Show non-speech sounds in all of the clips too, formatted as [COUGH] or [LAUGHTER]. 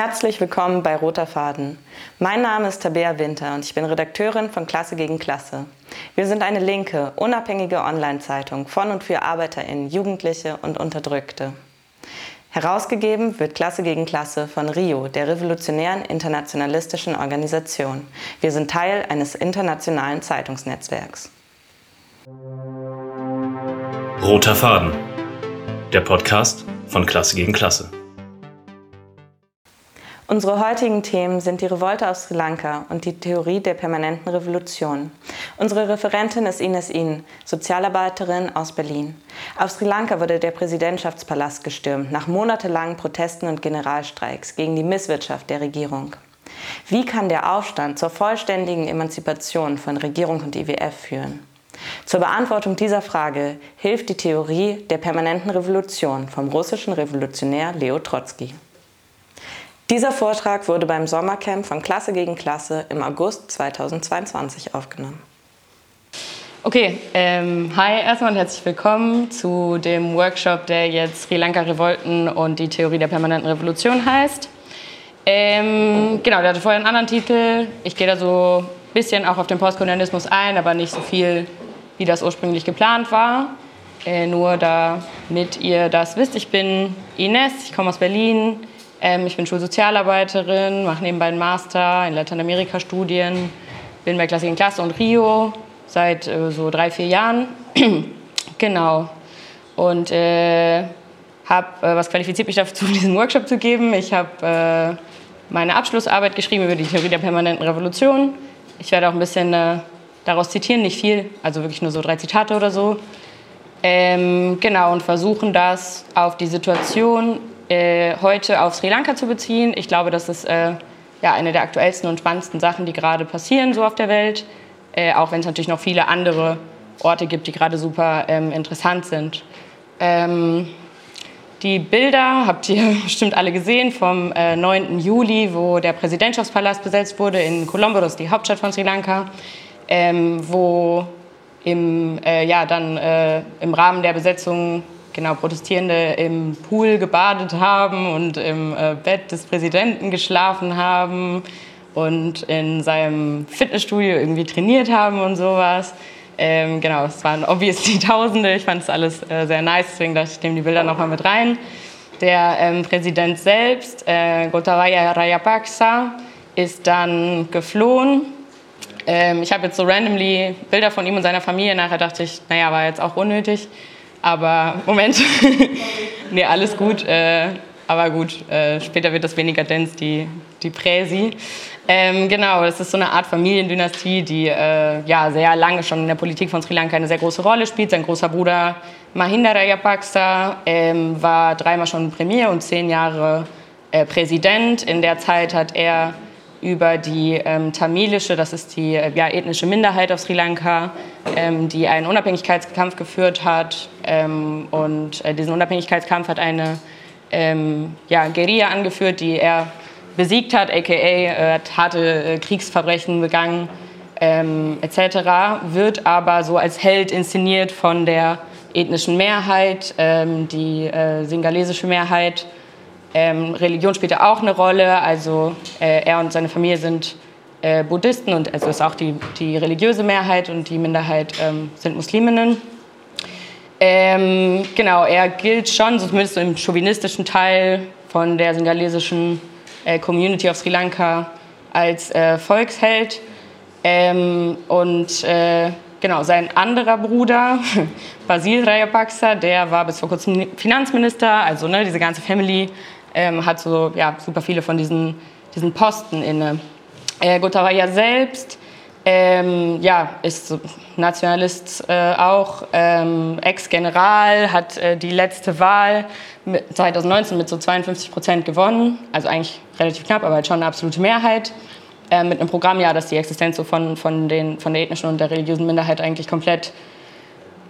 Herzlich willkommen bei Roter Faden. Mein Name ist Tabea Winter und ich bin Redakteurin von Klasse gegen Klasse. Wir sind eine linke, unabhängige Online-Zeitung von und für ArbeiterInnen, Jugendliche und Unterdrückte. Herausgegeben wird Klasse gegen Klasse von RIO, der revolutionären internationalistischen Organisation. Wir sind Teil eines internationalen Zeitungsnetzwerks. Roter Faden, der Podcast von Klasse gegen Klasse. Unsere heutigen Themen sind die Revolte aus Sri Lanka und die Theorie der permanenten Revolution. Unsere Referentin ist Ines In, Sozialarbeiterin aus Berlin. Auf Sri Lanka wurde der Präsidentschaftspalast gestürmt nach monatelangen Protesten und Generalstreiks gegen die Misswirtschaft der Regierung. Wie kann der Aufstand zur vollständigen Emanzipation von Regierung und IWF führen? Zur Beantwortung dieser Frage hilft die Theorie der permanenten Revolution vom russischen Revolutionär Leo Trotzki. Dieser Vortrag wurde beim Sommercamp von Klasse gegen Klasse im August 2022 aufgenommen. Okay, ähm, hi erstmal und herzlich willkommen zu dem Workshop, der jetzt Sri Lanka Revolten und die Theorie der permanenten Revolution heißt. Ähm, genau, der hatte vorher einen anderen Titel. Ich gehe da so ein bisschen auch auf den Postkolonialismus ein, aber nicht so viel, wie das ursprünglich geplant war. Äh, nur damit ihr das wisst, ich bin Ines, ich komme aus Berlin, ähm, ich bin Schulsozialarbeiterin, mache nebenbei einen Master in Lateinamerika-Studien, bin bei Klassik in Klasse und Rio seit äh, so drei, vier Jahren. [CLEARS THROAT] genau. Und äh, habe, äh, was qualifiziert mich dazu, [LAUGHS] diesen Workshop zu geben? Ich habe äh, meine Abschlussarbeit geschrieben über die Theorie der permanenten Revolution. Ich werde auch ein bisschen äh, daraus zitieren, nicht viel, also wirklich nur so drei Zitate oder so. Ähm, genau, und versuchen das auf die Situation äh, heute auf Sri Lanka zu beziehen. Ich glaube, das ist äh, ja, eine der aktuellsten und spannendsten Sachen, die gerade passieren so auf der Welt. Äh, auch wenn es natürlich noch viele andere Orte gibt, die gerade super ähm, interessant sind. Ähm, die Bilder habt ihr [LAUGHS] bestimmt alle gesehen vom 9. Äh, Juli, wo der Präsidentschaftspalast besetzt wurde in Colombo, das ist die Hauptstadt von Sri Lanka, ähm, wo im, äh, ja, dann äh, im Rahmen der Besetzung genau, Protestierende im Pool gebadet haben und im äh, Bett des Präsidenten geschlafen haben und in seinem Fitnessstudio irgendwie trainiert haben und sowas. Ähm, genau, es waren obviously Tausende. Ich fand es alles äh, sehr nice, deswegen dachte ich, nehme die Bilder nochmal mit rein. Der ähm, Präsident selbst, äh, Gotabaya Rajapaksa, ist dann geflohen. Ähm, ich habe jetzt so randomly Bilder von ihm und seiner Familie. Nachher dachte ich, naja, war jetzt auch unnötig. Aber Moment, [LAUGHS] nee, alles gut. Äh, aber gut, äh, später wird das weniger dense, die, die Präsi. Ähm, genau, das ist so eine Art Familiendynastie, die äh, ja, sehr lange schon in der Politik von Sri Lanka eine sehr große Rolle spielt. Sein großer Bruder Mahinda Rajapaksa ähm, war dreimal schon Premier und zehn Jahre äh, Präsident. In der Zeit hat er über die ähm, tamilische, das ist die äh, ja, ethnische Minderheit auf Sri Lanka, ähm, die einen Unabhängigkeitskampf geführt hat. Ähm, und äh, diesen Unabhängigkeitskampf hat eine ähm, ja, Guerilla angeführt, die er besiegt hat, aka äh, hat harte äh, Kriegsverbrechen begangen, ähm, etc., wird aber so als Held inszeniert von der ethnischen Mehrheit, ähm, die äh, singalesische Mehrheit ähm, Religion spielt ja auch eine Rolle. Also äh, er und seine Familie sind äh, Buddhisten und also ist auch die, die religiöse Mehrheit und die Minderheit ähm, sind Musliminnen. Ähm, genau, er gilt schon, zumindest im chauvinistischen Teil von der singalesischen äh, Community auf Sri Lanka, als äh, Volksheld. Ähm, und äh, genau, sein anderer Bruder, [LAUGHS] Basil Rajapaksa, der war bis vor kurzem Finanzminister, also ne, diese ganze Family ähm, hat so ja, super viele von diesen, diesen Posten inne. Äh, Gotabaya selbst ähm, ja, ist Nationalist äh, auch, ähm, Ex-General, hat äh, die letzte Wahl mit 2019 mit so 52 Prozent gewonnen, also eigentlich relativ knapp, aber halt schon eine absolute Mehrheit. Äh, mit einem Programm, ja, das die Existenz so von, von, den, von der ethnischen und der religiösen Minderheit eigentlich komplett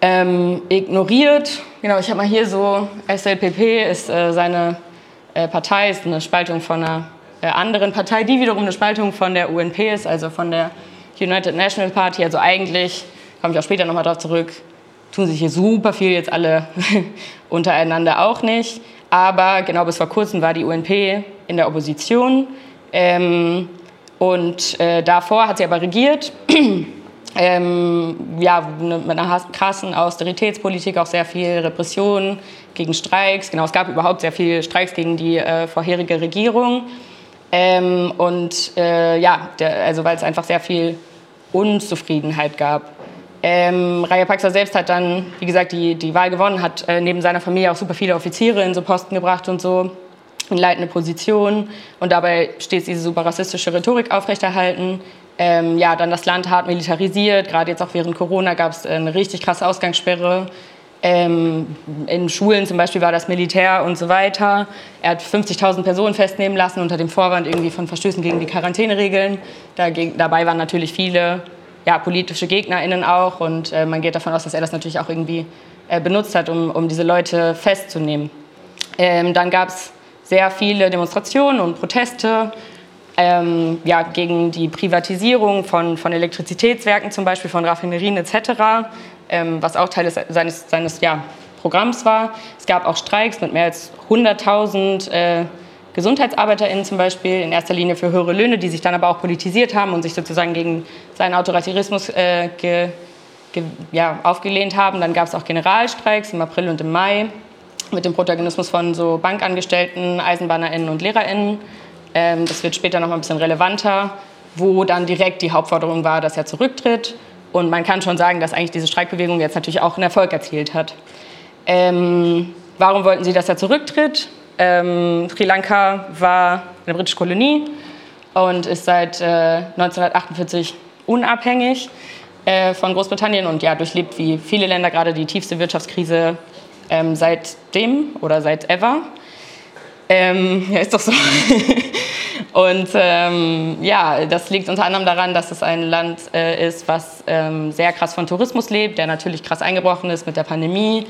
ähm, ignoriert. Genau, ich habe mal hier so, SLPP ist äh, seine Partei ist eine Spaltung von einer äh, anderen Partei, die wiederum eine Spaltung von der UNP ist, also von der United National Party. Also eigentlich, komme ich auch später nochmal darauf zurück, tun sich hier super viel jetzt alle [LAUGHS] untereinander auch nicht. Aber genau bis vor kurzem war die UNP in der Opposition. Ähm, und äh, davor hat sie aber regiert. [CLEARS THROAT] ähm, ja, mit einer krassen Austeritätspolitik, auch sehr viel Repression gegen Streiks. Genau, es gab überhaupt sehr viele Streiks gegen die äh, vorherige Regierung. Ähm, und äh, ja, der, also weil es einfach sehr viel Unzufriedenheit gab. Ähm, Rajapaksa selbst hat dann, wie gesagt, die, die Wahl gewonnen, hat äh, neben seiner Familie auch super viele Offiziere in so Posten gebracht und so in leitende Positionen und dabei stets diese super rassistische Rhetorik aufrechterhalten. Ähm, ja, dann das Land hart militarisiert. Gerade jetzt auch während Corona gab es eine richtig krasse Ausgangssperre. Ähm, in Schulen zum Beispiel war das Militär und so weiter. Er hat 50.000 Personen festnehmen lassen unter dem Vorwand irgendwie von Verstößen gegen die Quarantäneregeln. Dagegen, dabei waren natürlich viele ja, politische GegnerInnen auch und äh, man geht davon aus, dass er das natürlich auch irgendwie äh, benutzt hat, um, um diese Leute festzunehmen. Ähm, dann gab es sehr viele Demonstrationen und Proteste ähm, ja, gegen die Privatisierung von, von Elektrizitätswerken, zum Beispiel von Raffinerien etc., ähm, was auch Teil seines, seines ja, Programms war. Es gab auch Streiks mit mehr als 100.000 äh, GesundheitsarbeiterInnen zum Beispiel, in erster Linie für höhere Löhne, die sich dann aber auch politisiert haben und sich sozusagen gegen seinen Autoritarismus äh, ge, ge, ja, aufgelehnt haben. Dann gab es auch Generalstreiks im April und im Mai mit dem Protagonismus von so Bankangestellten, EisenbahnerInnen und LehrerInnen. Ähm, das wird später noch mal ein bisschen relevanter, wo dann direkt die Hauptforderung war, dass er zurücktritt. Und man kann schon sagen, dass eigentlich diese Streikbewegung jetzt natürlich auch einen Erfolg erzielt hat. Ähm, warum wollten sie, dass er zurücktritt? Ähm, Sri Lanka war eine britische Kolonie und ist seit äh, 1948 unabhängig äh, von Großbritannien und ja, durchlebt wie viele Länder gerade die tiefste Wirtschaftskrise ähm, seitdem oder seit ever. Ähm, ja, ist doch so. [LAUGHS] und ähm, ja, das liegt unter anderem daran, dass es ein Land äh, ist, was ähm, sehr krass von Tourismus lebt, der natürlich krass eingebrochen ist mit der Pandemie.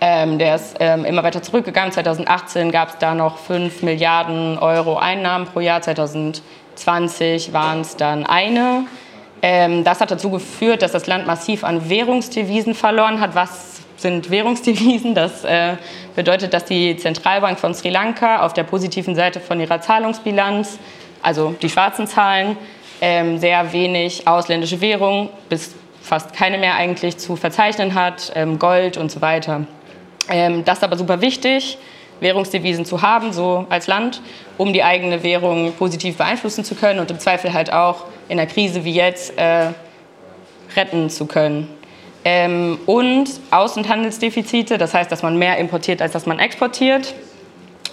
Ähm, der ist ähm, immer weiter zurückgegangen. 2018 gab es da noch 5 Milliarden Euro Einnahmen pro Jahr. 2020 waren es dann eine. Ähm, das hat dazu geführt, dass das Land massiv an Währungsdevisen verloren hat, was sind Währungsdevisen. Das äh, bedeutet, dass die Zentralbank von Sri Lanka auf der positiven Seite von ihrer Zahlungsbilanz, also die schwarzen Zahlen, ähm, sehr wenig ausländische Währung, bis fast keine mehr eigentlich zu verzeichnen hat, ähm, Gold und so weiter. Ähm, das ist aber super wichtig, Währungsdevisen zu haben, so als Land, um die eigene Währung positiv beeinflussen zu können und im Zweifel halt auch in einer Krise wie jetzt äh, retten zu können. Ähm, und Außenhandelsdefizite, das heißt, dass man mehr importiert, als dass man exportiert,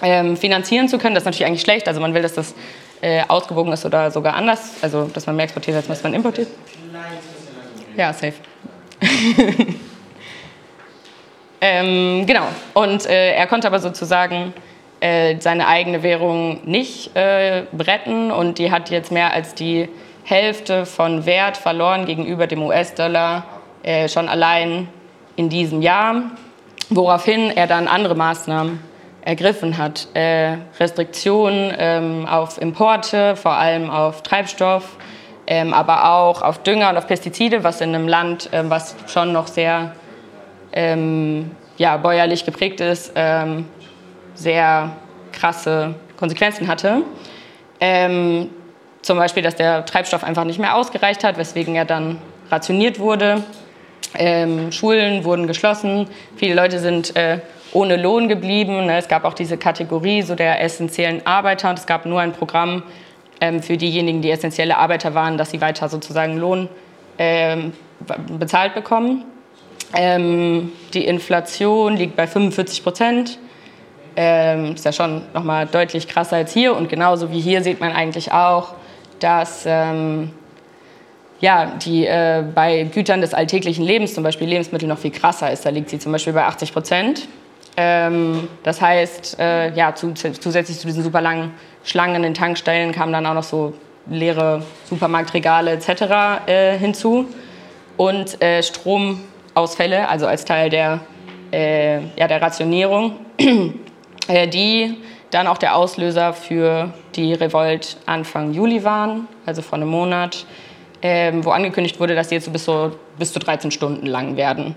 ähm, finanzieren zu können. Das ist natürlich eigentlich schlecht. Also man will, dass das äh, ausgewogen ist oder sogar anders. Also dass man mehr exportiert, als dass man importiert. Ja, safe. [LAUGHS] ähm, genau. Und äh, er konnte aber sozusagen äh, seine eigene Währung nicht äh, retten und die hat jetzt mehr als die Hälfte von Wert verloren gegenüber dem US-Dollar äh, schon allein in diesem Jahr, woraufhin er dann andere Maßnahmen ergriffen hat. Äh, Restriktionen ähm, auf Importe, vor allem auf Treibstoff, ähm, aber auch auf Dünger und auf Pestizide, was in einem Land, ähm, was schon noch sehr ähm, ja, bäuerlich geprägt ist, ähm, sehr krasse Konsequenzen hatte. Ähm, zum Beispiel, dass der Treibstoff einfach nicht mehr ausgereicht hat, weswegen er dann rationiert wurde. Ähm, Schulen wurden geschlossen, viele Leute sind äh, ohne Lohn geblieben. Ne? Es gab auch diese Kategorie so der essentiellen Arbeiter und es gab nur ein Programm ähm, für diejenigen, die essentielle Arbeiter waren, dass sie weiter sozusagen Lohn ähm, bezahlt bekommen. Ähm, die Inflation liegt bei 45 Prozent. Ähm, ist ja schon nochmal deutlich krasser als hier und genauso wie hier sieht man eigentlich auch, dass ähm, ja, die äh, bei Gütern des alltäglichen Lebens, zum Beispiel Lebensmittel, noch viel krasser ist. Da liegt sie zum Beispiel bei 80 Prozent. Ähm, das heißt, äh, ja, zu, zusätzlich zu diesen super langen Schlangen in den Tankstellen kamen dann auch noch so leere Supermarktregale etc. Äh, hinzu. Und äh, Stromausfälle, also als Teil der, äh, ja, der Rationierung, [CLEARS THROAT] äh, die dann auch der Auslöser für die Revolt Anfang Juli waren, also vor einem Monat ähm, wo angekündigt wurde, dass sie jetzt bis, so, bis zu 13 Stunden lang werden.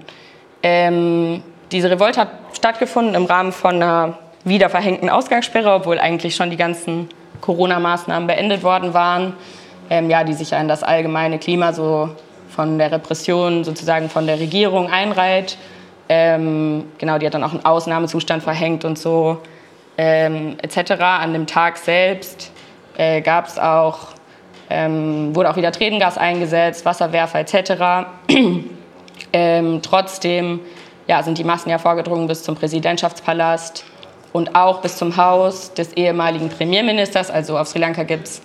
Ähm, diese Revolte hat stattgefunden im Rahmen von einer wieder verhängten Ausgangssperre, obwohl eigentlich schon die ganzen Corona-Maßnahmen beendet worden waren, ähm, ja, die sich an das allgemeine Klima so von der Repression sozusagen von der Regierung einreiht. Ähm, genau, die hat dann auch einen Ausnahmezustand verhängt und so ähm, etc. An dem Tag selbst äh, gab es auch, ähm, wurde auch wieder Tränengas eingesetzt, Wasserwerfer etc. [CLEARS THROAT] ähm, trotzdem ja, sind die Massen ja vorgedrungen bis zum Präsidentschaftspalast und auch bis zum Haus des ehemaligen Premierministers. Also auf Sri Lanka gibt es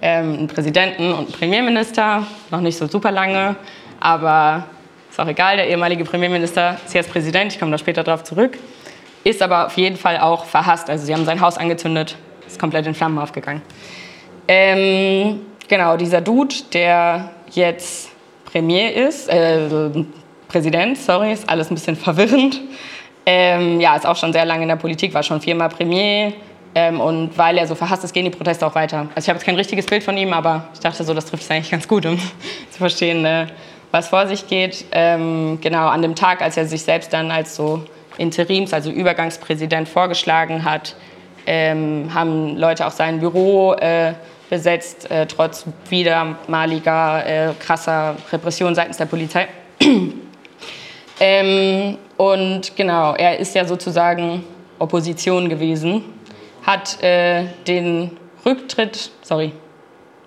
ähm, einen Präsidenten und einen Premierminister, noch nicht so super lange, aber ist auch egal, der ehemalige Premierminister ist jetzt Präsident, ich komme da später drauf zurück, ist aber auf jeden Fall auch verhasst. Also sie haben sein Haus angezündet, ist komplett in Flammen aufgegangen. Ähm, genau, dieser Dude, der jetzt Premier ist, äh, Präsident, sorry, ist alles ein bisschen [LAUGHS] verwirrend. Ähm, ja, ist auch schon sehr lange in der Politik, war schon viermal Premier. Ähm, und weil er so verhasst ist, gehen die Proteste auch weiter. Also ich habe jetzt kein richtiges Bild von ihm, aber ich dachte so, das trifft es eigentlich ganz gut, um [LAUGHS] zu verstehen, äh, was vor sich geht. Ähm, genau, an dem Tag, als er sich selbst dann als so Interims-, also Übergangspräsident vorgeschlagen hat, ähm, haben Leute auch sein Büro äh, besetzt, äh, trotz wiedermaliger äh, krasser Repression seitens der Polizei. [CLEARS THROAT] ähm, und genau, er ist ja sozusagen Opposition gewesen, hat äh, den Rücktritt, sorry,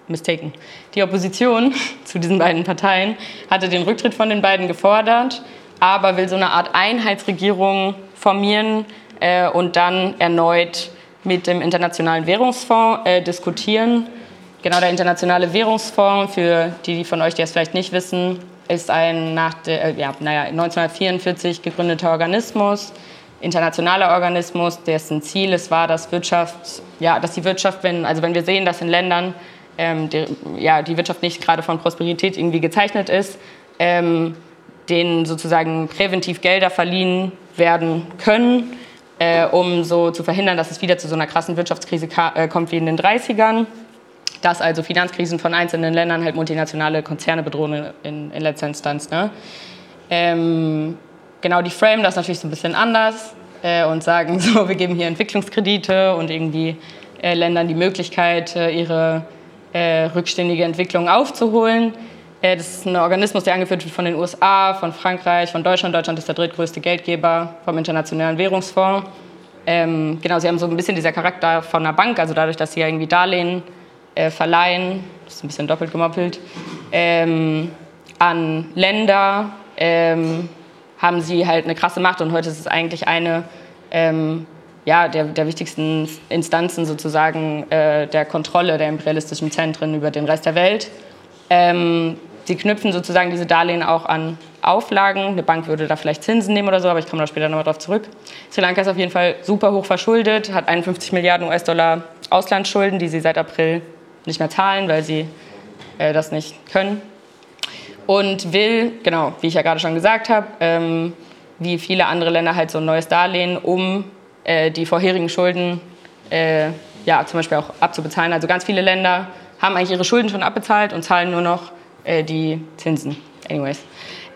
mistaken, die Opposition [LAUGHS] zu diesen beiden Parteien hatte den Rücktritt von den beiden gefordert, aber will so eine Art Einheitsregierung formieren äh, und dann erneut mit dem Internationalen Währungsfonds äh, diskutieren. Genau, der Internationale Währungsfonds, für die von euch, die es vielleicht nicht wissen, ist ein nach der, äh, ja, naja, 1944 gegründeter Organismus, internationaler Organismus, dessen Ziel es war, dass, Wirtschaft, ja, dass die Wirtschaft, wenn, also wenn wir sehen, dass in Ländern ähm, die, ja, die Wirtschaft nicht gerade von Prosperität irgendwie gezeichnet ist, ähm, denen sozusagen präventiv Gelder verliehen werden können, äh, um so zu verhindern, dass es wieder zu so einer krassen Wirtschaftskrise äh, kommt wie in den 30ern. Dass also Finanzkrisen von einzelnen Ländern halt multinationale Konzerne bedrohen in, in letzter Instanz. Ne? Ähm, genau, die frame das natürlich so ein bisschen anders äh, und sagen [LAUGHS] so, wir geben hier Entwicklungskredite und irgendwie äh, Ländern die Möglichkeit, äh, ihre äh, rückständige Entwicklung aufzuholen. Das ist ein Organismus, der angeführt wird von den USA, von Frankreich, von Deutschland. Deutschland ist der drittgrößte Geldgeber vom Internationalen Währungsfonds. Ähm, genau, sie haben so ein bisschen dieser Charakter von einer Bank, also dadurch, dass sie ja irgendwie Darlehen äh, verleihen, das ist ein bisschen doppelt gemoppelt, ähm, an Länder, ähm, haben sie halt eine krasse Macht und heute ist es eigentlich eine ähm, ja, der, der wichtigsten Instanzen sozusagen äh, der Kontrolle der imperialistischen Zentren über den Rest der Welt. Ähm, Sie knüpfen sozusagen diese Darlehen auch an Auflagen. Eine Bank würde da vielleicht Zinsen nehmen oder so, aber ich komme da später nochmal drauf zurück. Sri Lanka ist auf jeden Fall super hoch verschuldet, hat 51 Milliarden US-Dollar Auslandsschulden, die sie seit April nicht mehr zahlen, weil sie äh, das nicht können. Und will, genau, wie ich ja gerade schon gesagt habe, ähm, wie viele andere Länder halt so ein neues Darlehen, um äh, die vorherigen Schulden äh, ja, zum Beispiel auch abzubezahlen. Also ganz viele Länder haben eigentlich ihre Schulden schon abbezahlt und zahlen nur noch äh, die Zinsen. Anyways.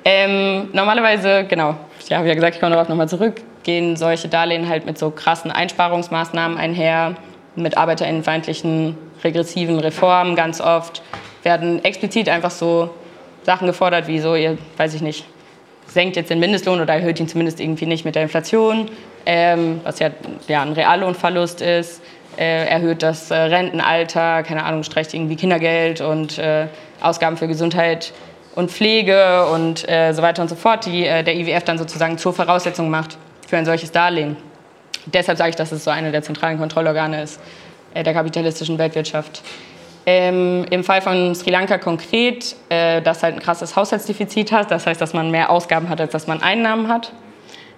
Ähm, normalerweise, genau, ja, habe ja gesagt, ich komme darauf nochmal zurück, gehen solche Darlehen halt mit so krassen Einsparungsmaßnahmen einher, mit arbeiterinnenfeindlichen, regressiven Reformen ganz oft, werden explizit einfach so Sachen gefordert, wie so, ihr, weiß ich nicht, senkt jetzt den Mindestlohn oder erhöht ihn zumindest irgendwie nicht mit der Inflation, ähm, was ja, ja ein Reallohnverlust ist, äh, erhöht das äh, Rentenalter, keine Ahnung, streicht irgendwie Kindergeld und äh, Ausgaben für Gesundheit und Pflege und äh, so weiter und so fort, die äh, der IWF dann sozusagen zur Voraussetzung macht für ein solches Darlehen. Deshalb sage ich, dass es so eine der zentralen Kontrollorgane ist äh, der kapitalistischen Weltwirtschaft. Ähm, Im Fall von Sri Lanka konkret, äh, dass halt ein krasses Haushaltsdefizit hat, das heißt, dass man mehr Ausgaben hat, als dass man Einnahmen hat,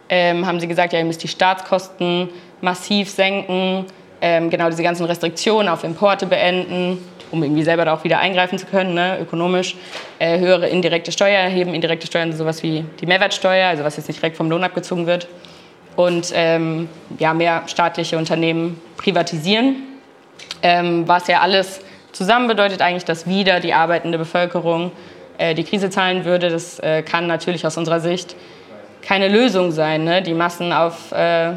ähm, haben sie gesagt, ja, ihr müsst die Staatskosten massiv senken, ähm, genau diese ganzen Restriktionen auf Importe beenden, um irgendwie selber da auch wieder eingreifen zu können, ne, ökonomisch, äh, höhere indirekte Steuer erheben. Indirekte Steuern sind sowas wie die Mehrwertsteuer, also was jetzt nicht direkt vom Lohn abgezogen wird. Und ähm, ja, mehr staatliche Unternehmen privatisieren, ähm, was ja alles zusammen bedeutet eigentlich, dass wieder die arbeitende Bevölkerung äh, die Krise zahlen würde. Das äh, kann natürlich aus unserer Sicht keine Lösung sein, ne? die Massen auf äh,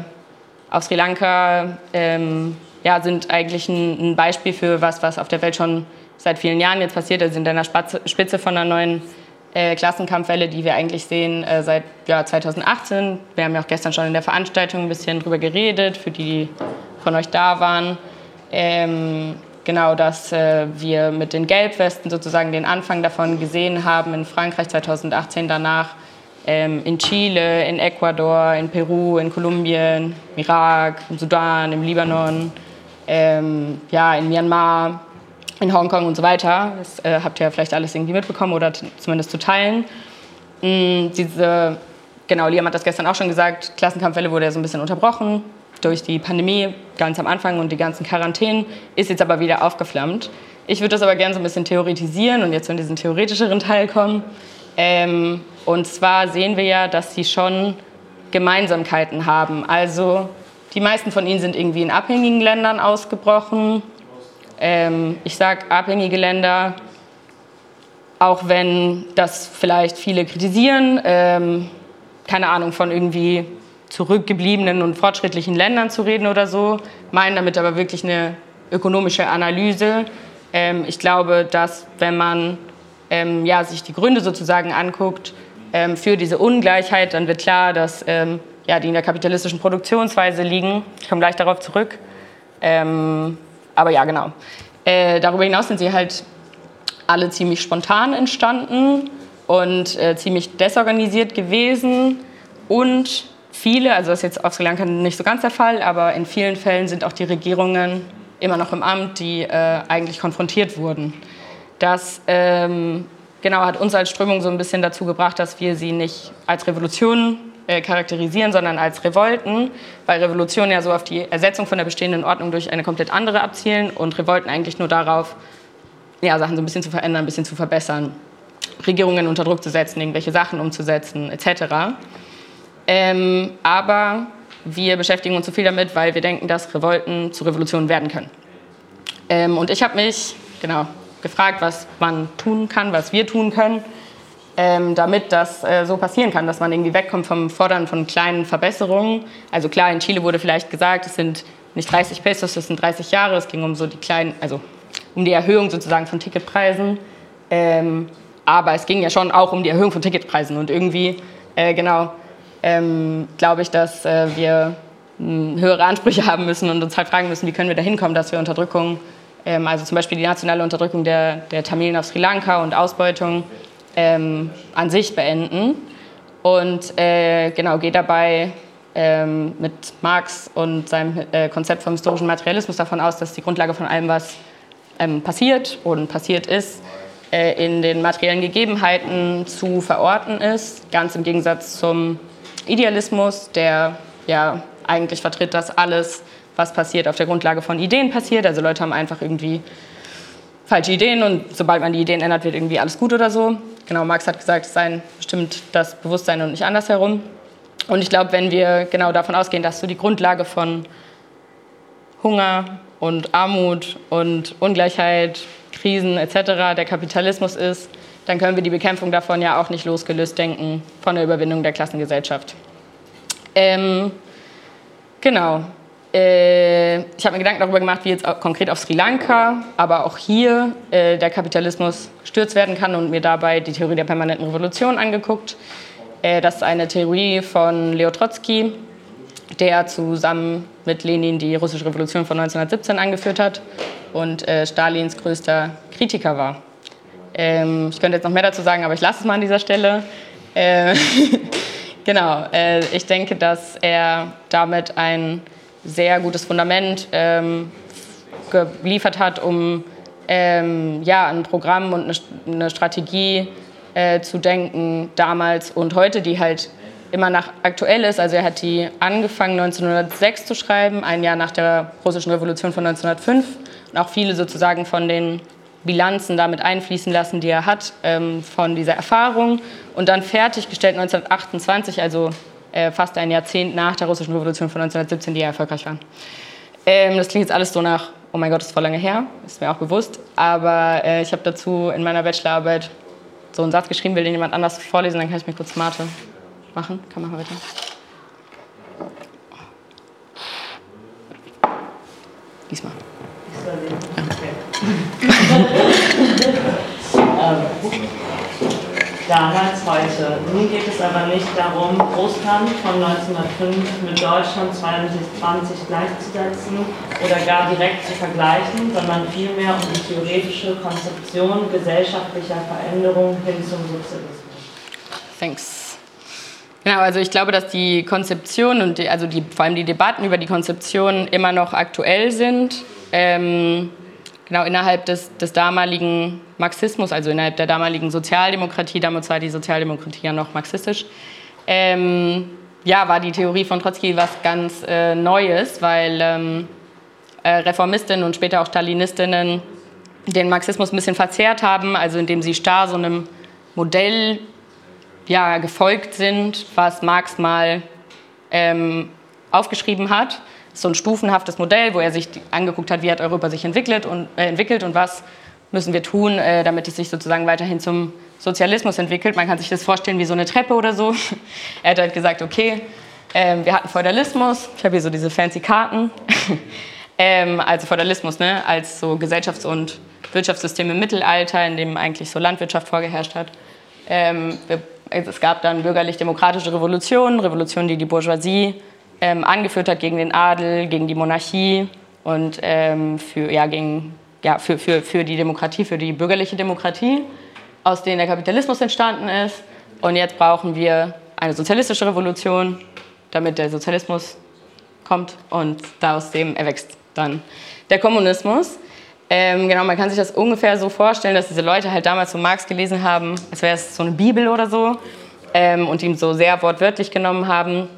auf Sri Lanka ähm, ja, sind eigentlich ein, ein, Beispiel für was, was auf der Welt schon seit vielen Jahren jetzt passiert. Wir sind an der Spitze von einer neuen äh, Klassenkampfwelle, die wir eigentlich sehen äh, seit ja, 2018. Wir haben ja auch gestern schon in der Veranstaltung ein bisschen drüber geredet, für die, die von euch da waren. Ähm, genau, dass äh, wir mit den Gelbwesten sozusagen den Anfang davon gesehen haben in Frankreich 2018 danach. Ähm, in Chile, in Ecuador, in Peru, in Kolumbien, im Irak, im Sudan, im Libanon, ähm, ja, in Myanmar, in Hongkong und so weiter. Das äh, habt ihr ja vielleicht alles irgendwie mitbekommen oder zumindest zu teilen. Mhm, diese, genau, Liam hat das gestern auch schon gesagt, Klassenkampfwelle wurde ja so ein bisschen unterbrochen durch die Pandemie ganz am Anfang und die ganzen Quarantänen, ist jetzt aber wieder aufgeflammt. Ich würde das aber gerne so ein bisschen theoretisieren und jetzt in diesen theoretischeren Teil kommen. Ähm, und zwar sehen wir ja, dass sie schon Gemeinsamkeiten haben. Also die meisten von ihnen sind irgendwie in abhängigen Ländern ausgebrochen. Ähm, ich sage abhängige Länder, auch wenn das vielleicht viele kritisieren. Ähm, keine Ahnung, von irgendwie zurückgebliebenen und fortschrittlichen Ländern zu reden oder so, meinen damit aber wirklich eine ökonomische Analyse. Ähm, ich glaube, dass wenn man ähm, ja, sich die Gründe sozusagen anguckt ähm, für diese Ungleichheit, dann wird klar, dass ähm, ja, die in der kapitalistischen Produktionsweise liegen. Ich komme gleich darauf zurück. Ähm, aber ja, genau. Äh, darüber hinaus sind sie halt alle ziemlich spontan entstanden und äh, ziemlich desorganisiert gewesen und viele, also das ist jetzt auf Sri Lanka nicht so ganz der Fall, aber in vielen Fällen sind auch die Regierungen immer noch im Amt, die äh, eigentlich konfrontiert wurden. Das ähm, genau hat uns als Strömung so ein bisschen dazu gebracht, dass wir sie nicht als Revolution äh, charakterisieren, sondern als Revolten, weil Revolutionen ja so auf die Ersetzung von der bestehenden Ordnung durch eine komplett andere abzielen und Revolten eigentlich nur darauf, ja, Sachen so ein bisschen zu verändern, ein bisschen zu verbessern, Regierungen unter Druck zu setzen, irgendwelche Sachen umzusetzen, etc. Ähm, aber wir beschäftigen uns so viel damit, weil wir denken, dass Revolten zu Revolutionen werden können. Ähm, und ich habe mich genau gefragt, was man tun kann, was wir tun können, ähm, damit das äh, so passieren kann, dass man irgendwie wegkommt vom Fordern von kleinen Verbesserungen. Also klar, in Chile wurde vielleicht gesagt, es sind nicht 30 Pesos, es sind 30 Jahre. Es ging um so die kleinen, also um die Erhöhung sozusagen von Ticketpreisen. Ähm, aber es ging ja schon auch um die Erhöhung von Ticketpreisen und irgendwie äh, genau ähm, glaube ich, dass äh, wir mh, höhere Ansprüche haben müssen und uns halt fragen müssen, wie können wir da hinkommen, dass wir Unterdrückung, ähm, also zum Beispiel die nationale Unterdrückung der, der Tamilen auf Sri Lanka und Ausbeutung ähm, an sich beenden. Und äh, genau, geht dabei ähm, mit Marx und seinem äh, Konzept vom historischen Materialismus davon aus, dass die Grundlage von allem, was ähm, passiert und passiert ist, äh, in den materiellen Gegebenheiten zu verorten ist, ganz im Gegensatz zum Idealismus, der ja eigentlich vertritt, dass alles, was passiert, auf der Grundlage von Ideen passiert. Also Leute haben einfach irgendwie falsche Ideen und sobald man die Ideen ändert, wird irgendwie alles gut oder so. Genau, Marx hat gesagt, es sei bestimmt das Bewusstsein und nicht andersherum. Und ich glaube, wenn wir genau davon ausgehen, dass so die Grundlage von Hunger und Armut und Ungleichheit, Krisen etc. der Kapitalismus ist, dann können wir die Bekämpfung davon ja auch nicht losgelöst denken von der Überwindung der Klassengesellschaft. Ähm, genau. Äh, ich habe mir Gedanken darüber gemacht, wie jetzt konkret auf Sri Lanka, aber auch hier äh, der Kapitalismus gestürzt werden kann und mir dabei die Theorie der permanenten Revolution angeguckt. Äh, das ist eine Theorie von Leo Trotsky, der zusammen mit Lenin die russische Revolution von 1917 angeführt hat und äh, Stalins größter Kritiker war. Ähm, ich könnte jetzt noch mehr dazu sagen, aber ich lasse es mal an dieser Stelle. Äh, [LAUGHS] genau, ich denke, dass er damit ein sehr gutes Fundament ähm, geliefert hat, um ähm, ja, ein Programm und eine, eine Strategie äh, zu denken, damals und heute, die halt immer noch aktuell ist. Also er hat die angefangen 1906 zu schreiben, ein Jahr nach der russischen Revolution von 1905 und auch viele sozusagen von den Bilanzen damit einfließen lassen, die er hat ähm, von dieser Erfahrung. Und dann fertiggestellt 1928, also äh, fast ein Jahrzehnt nach der russischen Revolution von 1917, die ja erfolgreich war. Ähm, das klingt jetzt alles so nach, oh mein Gott, das ist voll lange her, ist mir auch bewusst. Aber äh, ich habe dazu in meiner Bachelorarbeit so einen Satz geschrieben, will den jemand anders vorlesen, dann kann ich mir kurz Mate machen. Kann mal bitte. Diesmal. [LAUGHS] Damals, heute. Nun geht es aber nicht darum, Russland von 1905 mit Deutschland 2020 gleichzusetzen oder gar direkt zu vergleichen, sondern vielmehr um die theoretische Konzeption gesellschaftlicher Veränderung hin zum Sozialismus. Thanks. Genau, also ich glaube, dass die Konzeption und die, also die, vor allem die Debatten über die Konzeption immer noch aktuell sind. Ähm, genau innerhalb des, des damaligen Marxismus, also innerhalb der damaligen Sozialdemokratie, damals war die Sozialdemokratie ja noch marxistisch, ähm, ja, war die Theorie von Trotzki was ganz äh, Neues, weil ähm, äh, Reformistinnen und später auch Stalinistinnen den Marxismus ein bisschen verzerrt haben, also indem sie starr so einem Modell ja, gefolgt sind, was Marx mal ähm, aufgeschrieben hat so ein stufenhaftes Modell, wo er sich angeguckt hat, wie hat Europa sich entwickelt und, äh, entwickelt und was müssen wir tun, äh, damit es sich sozusagen weiterhin zum Sozialismus entwickelt. Man kann sich das vorstellen wie so eine Treppe oder so. [LAUGHS] er hat halt gesagt, okay, äh, wir hatten Feudalismus, ich habe hier so diese fancy Karten, [LAUGHS] ähm, also Feudalismus ne, als so Gesellschafts- und Wirtschaftssystem im Mittelalter, in dem eigentlich so Landwirtschaft vorgeherrscht hat. Ähm, wir, es gab dann bürgerlich-demokratische Revolutionen, Revolutionen, die die Bourgeoisie ähm, angeführt hat gegen den Adel, gegen die Monarchie und ähm, für, ja, gegen, ja, für, für, für die Demokratie, für die bürgerliche Demokratie, aus denen der Kapitalismus entstanden ist. Und jetzt brauchen wir eine sozialistische Revolution, damit der Sozialismus kommt und aus dem erwächst dann der Kommunismus. Ähm, genau, man kann sich das ungefähr so vorstellen, dass diese Leute halt damals so Marx gelesen haben, als wäre es so eine Bibel oder so ähm, und ihm so sehr wortwörtlich genommen haben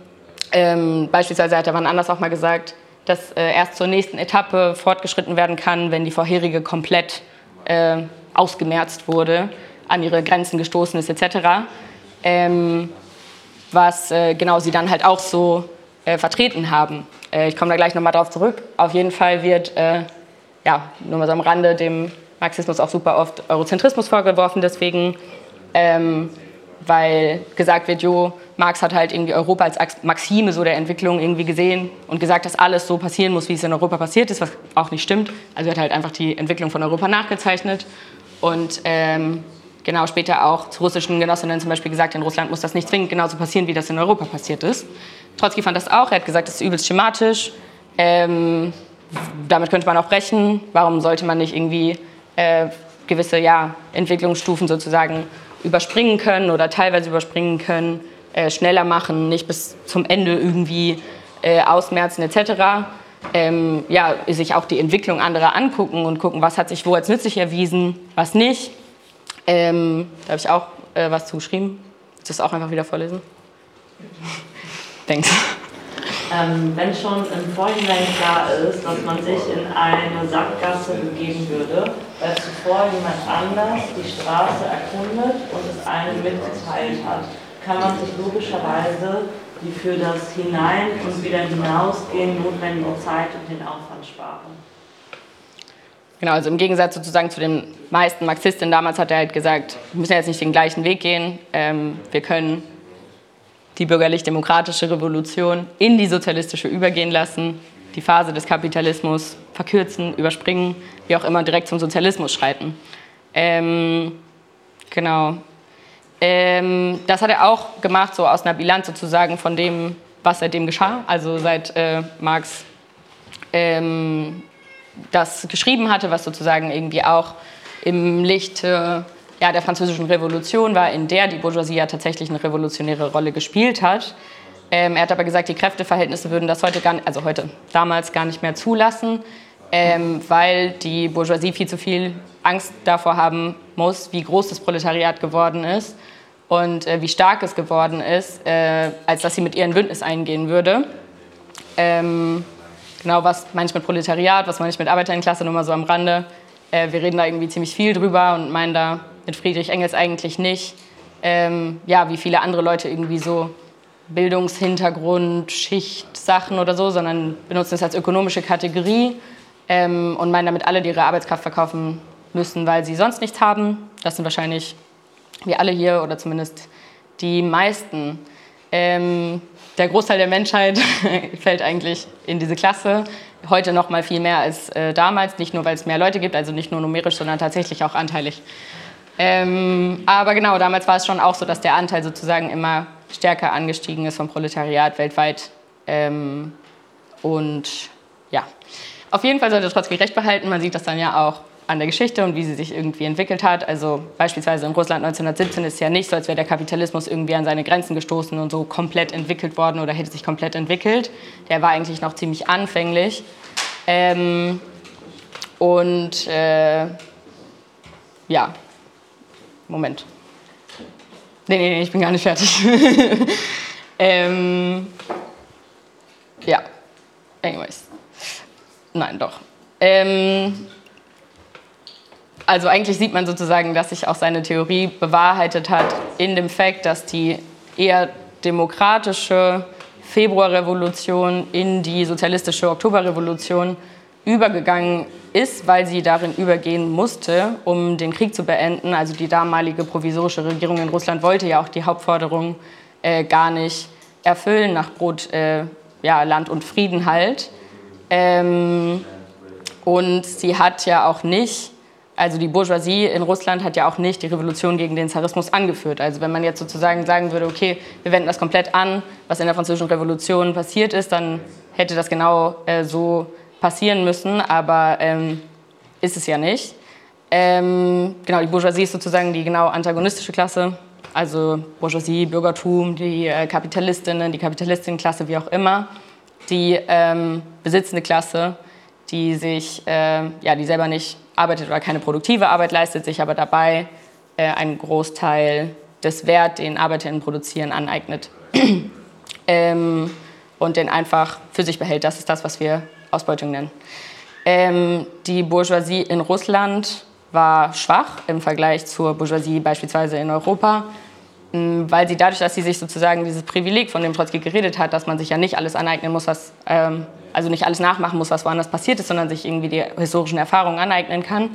ähm, beispielsweise hat er wann anders auch mal gesagt, dass äh, erst zur nächsten Etappe fortgeschritten werden kann, wenn die vorherige komplett äh, ausgemerzt wurde, an ihre Grenzen gestoßen ist etc. Ähm, was äh, genau sie dann halt auch so äh, vertreten haben. Äh, ich komme da gleich nochmal drauf zurück. Auf jeden Fall wird, äh, ja, nur mal so am Rande, dem Marxismus auch super oft Eurozentrismus vorgeworfen, deswegen, ähm, weil gesagt wird, jo, Marx hat halt irgendwie Europa als Maxime so der Entwicklung irgendwie gesehen und gesagt, dass alles so passieren muss, wie es in Europa passiert ist, was auch nicht stimmt. Also er hat halt einfach die Entwicklung von Europa nachgezeichnet und ähm, genau später auch zu russischen Genossinnen zum Beispiel gesagt, in Russland muss das nicht zwingend genauso passieren, wie das in Europa passiert ist. Trotzki fand das auch, er hat gesagt, das ist übelst schematisch, ähm, damit könnte man auch brechen, warum sollte man nicht irgendwie äh, gewisse ja, Entwicklungsstufen sozusagen überspringen können oder teilweise überspringen können äh, schneller machen, nicht bis zum Ende irgendwie äh, ausmerzen etc. Ähm, ja, sich auch die Entwicklung anderer angucken und gucken, was hat sich wo als nützlich erwiesen, was nicht. Ähm, da habe ich auch äh, was zugeschrieben. Willst du das auch einfach wieder vorlesen? Thanks. Ähm, wenn schon im Vorhinein klar ist, dass man sich in eine Sackgasse begeben würde, weil zuvor jemand anders die Straße erkundet und es einem mitgeteilt hat, kann man sich logischerweise die für das Hinein- und wieder hinausgehen notwendige Zeit und den Aufwand sparen. Genau, also im Gegensatz sozusagen zu den meisten Marxistinnen damals hat er halt gesagt, wir müssen jetzt nicht den gleichen Weg gehen, ähm, wir können die bürgerlich-demokratische Revolution in die sozialistische übergehen lassen, die Phase des Kapitalismus verkürzen, überspringen, wie auch immer direkt zum Sozialismus schreiten. Ähm, genau, ähm, das hat er auch gemacht, so aus einer Bilanz sozusagen von dem, was seitdem geschah. Also seit äh, Marx ähm, das geschrieben hatte, was sozusagen irgendwie auch im Licht äh, ja, der französischen Revolution war, in der die Bourgeoisie ja tatsächlich eine revolutionäre Rolle gespielt hat. Ähm, er hat aber gesagt, die Kräfteverhältnisse würden das heute gar nicht, also heute, damals gar nicht mehr zulassen, ähm, weil die Bourgeoisie viel zu viel Angst davor haben muss, wie groß das Proletariat geworden ist und äh, wie stark es geworden ist, äh, als dass sie mit ihr ein Bündnis eingehen würde. Ähm, genau, was meine ich mit Proletariat, was meine ich mit Arbeiterinnenklasse, nur mal so am Rande. Äh, wir reden da irgendwie ziemlich viel drüber und meinen da mit Friedrich Engels eigentlich nicht, ähm, ja, wie viele andere Leute irgendwie so Bildungshintergrund, Schichtsachen oder so, sondern benutzen es als ökonomische Kategorie ähm, und meinen damit alle, die ihre Arbeitskraft verkaufen müssen, weil sie sonst nichts haben. Das sind wahrscheinlich wir alle hier oder zumindest die meisten. Ähm, der Großteil der Menschheit [LAUGHS] fällt eigentlich in diese Klasse. Heute noch mal viel mehr als äh, damals, nicht nur weil es mehr Leute gibt, also nicht nur numerisch, sondern tatsächlich auch anteilig. Ähm, aber genau, damals war es schon auch so, dass der Anteil sozusagen immer stärker angestiegen ist vom Proletariat weltweit. Ähm, und ja, auf jeden Fall sollte Trotzki recht behalten. Man sieht das dann ja auch an der Geschichte und wie sie sich irgendwie entwickelt hat. Also beispielsweise in Russland 1917 ist ja nicht so, als wäre der Kapitalismus irgendwie an seine Grenzen gestoßen und so komplett entwickelt worden oder hätte sich komplett entwickelt. Der war eigentlich noch ziemlich anfänglich. Ähm, und äh, ja, Moment. Nee, nee, nee, ich bin gar nicht fertig. [LAUGHS] ähm, ja, anyways. Nein, doch. Ähm, also eigentlich sieht man sozusagen, dass sich auch seine Theorie bewahrheitet hat in dem Fakt, dass die eher demokratische Februarrevolution in die sozialistische Oktoberrevolution übergegangen ist, weil sie darin übergehen musste, um den Krieg zu beenden. Also die damalige provisorische Regierung in Russland wollte ja auch die Hauptforderung äh, gar nicht erfüllen nach Brot, äh, ja, Land und Frieden halt. Ähm, und sie hat ja auch nicht also die Bourgeoisie in Russland hat ja auch nicht die Revolution gegen den Zarismus angeführt. Also wenn man jetzt sozusagen sagen würde, okay, wir wenden das komplett an, was in der Französischen Revolution passiert ist, dann hätte das genau äh, so passieren müssen, aber ähm, ist es ja nicht. Ähm, genau, die Bourgeoisie ist sozusagen die genau antagonistische Klasse, also Bourgeoisie, Bürgertum, die äh, Kapitalistinnen, die Kapitalistinnenklasse, wie auch immer, die ähm, besitzende Klasse, die sich, äh, ja, die selber nicht arbeitet oder keine produktive Arbeit leistet, sich aber dabei äh, einen Großteil des Wert, den ArbeiterInnen produzieren, aneignet. [CLEARS THROAT] ähm, und den einfach für sich behält. Das ist das, was wir Ausbeutung nennen. Ähm, die Bourgeoisie in Russland war schwach im Vergleich zur Bourgeoisie beispielsweise in Europa, weil sie dadurch, dass sie sich sozusagen dieses Privileg, von dem Trotzki geredet hat, dass man sich ja nicht alles aneignen muss, was ähm, also nicht alles nachmachen muss, was woanders passiert ist, sondern sich irgendwie die historischen Erfahrungen aneignen kann,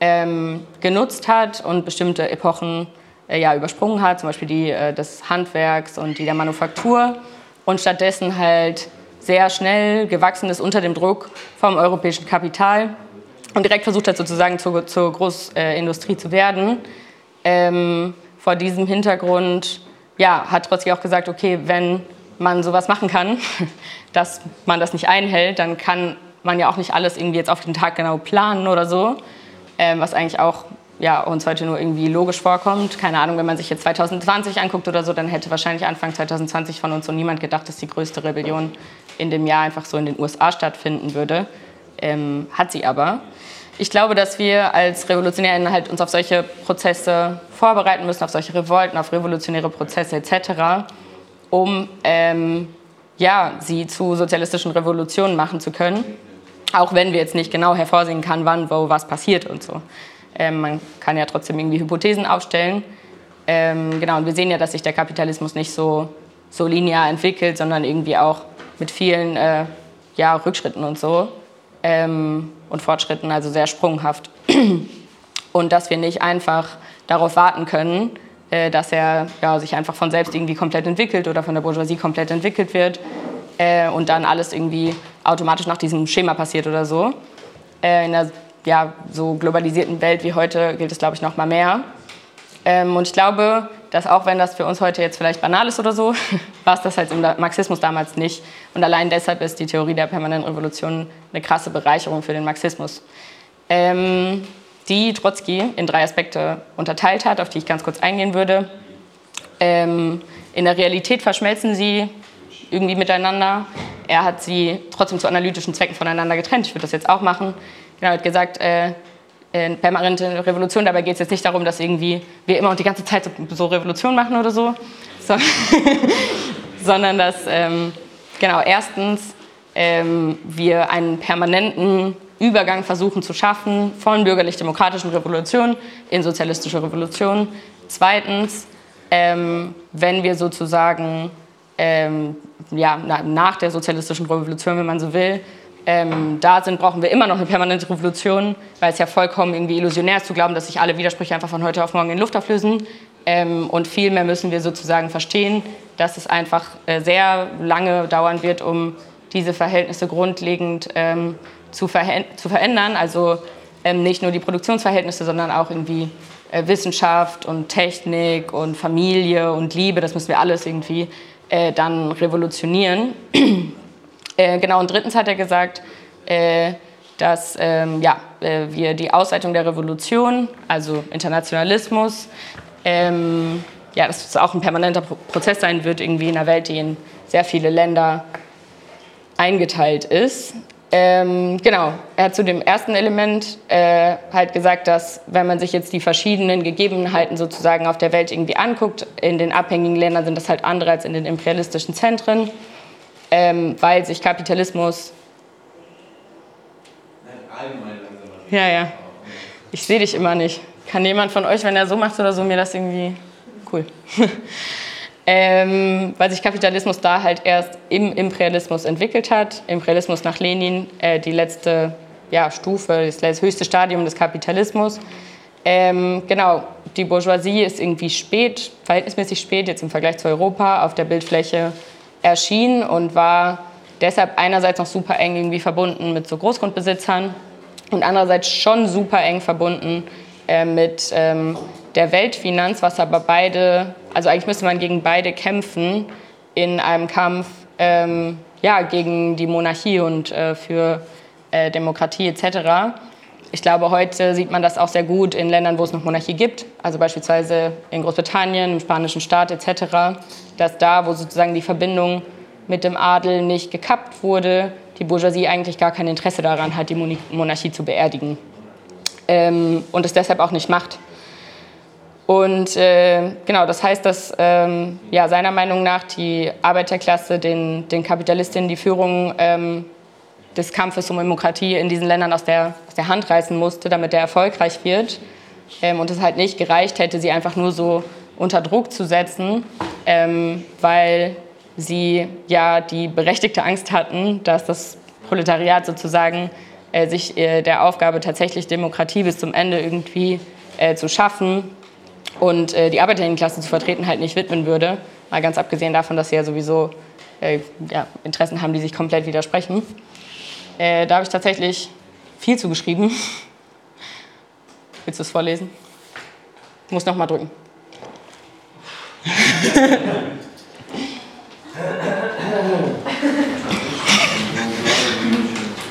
ähm, genutzt hat und bestimmte Epochen äh, ja, übersprungen hat, zum Beispiel die äh, des Handwerks und die der Manufaktur und stattdessen halt sehr schnell gewachsen ist unter dem Druck vom europäischen Kapital und direkt versucht hat, sozusagen zur, zur Großindustrie zu werden. Ähm, vor diesem Hintergrund ja, hat Trotzki auch gesagt, okay, wenn man sowas machen kann, [LAUGHS] dass man das nicht einhält, dann kann man ja auch nicht alles irgendwie jetzt auf den Tag genau planen oder so, ähm, was eigentlich auch ja, uns heute nur irgendwie logisch vorkommt. Keine Ahnung, wenn man sich jetzt 2020 anguckt oder so, dann hätte wahrscheinlich Anfang 2020 von uns so niemand gedacht, dass die größte Rebellion in dem Jahr einfach so in den USA stattfinden würde. Ähm, hat sie aber. Ich glaube, dass wir als Revolutionäre halt uns auf solche Prozesse vorbereiten müssen, auf solche Revolten, auf revolutionäre Prozesse etc um ähm, ja, sie zu sozialistischen Revolutionen machen zu können. Auch wenn wir jetzt nicht genau hervorsehen können, wann, wo, was passiert und so. Ähm, man kann ja trotzdem irgendwie Hypothesen aufstellen. Ähm, genau, und wir sehen ja, dass sich der Kapitalismus nicht so, so linear entwickelt, sondern irgendwie auch mit vielen äh, ja, Rückschritten und so ähm, und Fortschritten, also sehr sprunghaft. [CLEARS THROAT] und dass wir nicht einfach darauf warten können, äh, dass er ja, sich einfach von selbst irgendwie komplett entwickelt oder von der Bourgeoisie komplett entwickelt wird äh, und dann alles irgendwie automatisch nach diesem Schema passiert oder so. Äh, in einer ja, so globalisierten Welt wie heute gilt es, glaube ich, noch mal mehr. Ähm, und ich glaube, dass auch wenn das für uns heute jetzt vielleicht banal ist oder so, [LAUGHS] war es das halt im Marxismus damals nicht. Und allein deshalb ist die Theorie der permanenten Revolution eine krasse Bereicherung für den Marxismus. Ähm, die Trotzki in drei Aspekte unterteilt hat, auf die ich ganz kurz eingehen würde. Ähm, in der Realität verschmelzen sie irgendwie miteinander. Er hat sie trotzdem zu analytischen Zwecken voneinander getrennt. Ich würde das jetzt auch machen. Genau, er hat gesagt, äh, in permanente Revolution, dabei geht es jetzt nicht darum, dass irgendwie wir immer und die ganze Zeit so, so Revolution machen oder so, so [LAUGHS] sondern dass ähm, genau erstens ähm, wir einen permanenten Übergang versuchen zu schaffen von bürgerlich-demokratischen Revolutionen in sozialistische Revolutionen. Zweitens, ähm, wenn wir sozusagen ähm, ja, nach der sozialistischen Revolution, wenn man so will, ähm, da sind, brauchen wir immer noch eine permanente Revolution, weil es ja vollkommen irgendwie illusionär ist zu glauben, dass sich alle Widersprüche einfach von heute auf morgen in Luft auflösen. Ähm, und vielmehr müssen wir sozusagen verstehen, dass es einfach äh, sehr lange dauern wird, um diese Verhältnisse grundlegend ähm, zu, zu, verändern. Also ähm, nicht nur die Produktionsverhältnisse, sondern auch irgendwie äh, Wissenschaft und Technik und Familie und Liebe. Das müssen wir alles irgendwie äh, dann revolutionieren. [CLEARS THROAT] Äh, genau, und drittens hat er gesagt, äh, dass ähm, ja, äh, wir die Ausweitung der Revolution, also Internationalismus, ähm, ja, dass es auch ein permanenter Prozess sein wird, irgendwie in einer Welt, die in sehr viele Länder eingeteilt ist. Ähm, genau, er hat zu dem ersten Element äh, halt gesagt, dass wenn man sich jetzt die verschiedenen Gegebenheiten sozusagen auf der Welt irgendwie anguckt, in den abhängigen Ländern sind das halt andere als in den imperialistischen Zentren, ähm, weil sich Kapitalismus ja, ja. Ich sehe dich immer nicht. Kann jemand von euch, wenn er so macht oder so, mir das irgendwie cool. [LAUGHS] ähm, weil sich Kapitalismus da halt erst im Imperialismus entwickelt hat. Imperialismus nach Lenin, äh, die letzte ja, Stufe, das höchste Stadium des Kapitalismus. Ähm, genau, die Bourgeoisie ist irgendwie spät, verhältnismäßig spät, jetzt im Vergleich zu Europa, auf der Bildfläche erschienen und war deshalb einerseits noch super eng irgendwie verbunden mit so Großgrundbesitzern und andererseits schon super eng verbunden äh, mit ähm, der Weltfinanz, was aber beide, also eigentlich müsste man gegen beide kämpfen in einem Kampf ähm, ja, gegen die Monarchie und äh, für äh, Demokratie etc. Ich glaube, heute sieht man das auch sehr gut in Ländern, wo es noch Monarchie gibt, also beispielsweise in Großbritannien, im spanischen Staat etc., dass da, wo sozusagen die Verbindung mit dem Adel nicht gekappt wurde, die Bourgeoisie eigentlich gar kein Interesse daran hat, die Monarchie zu beerdigen ähm, und es deshalb auch nicht macht. Und äh, genau, das heißt, dass ähm, ja, seiner Meinung nach die Arbeiterklasse den, den Kapitalistinnen die Führung ähm, des Kampfes um Demokratie in diesen Ländern aus der, aus der Hand reißen musste, damit er erfolgreich wird. Ähm, und es halt nicht gereicht hätte, sie einfach nur so unter Druck zu setzen, ähm, weil sie ja die berechtigte Angst hatten, dass das Proletariat sozusagen äh, sich äh, der Aufgabe tatsächlich Demokratie bis zum Ende irgendwie äh, zu schaffen und äh, die Arbeiterinnenklasse zu vertreten halt nicht widmen würde. Mal ganz abgesehen davon, dass sie ja sowieso äh, ja, Interessen haben, die sich komplett widersprechen. Äh, da habe ich tatsächlich viel zugeschrieben. [LAUGHS] Willst du es vorlesen? Ich muss noch mal drücken.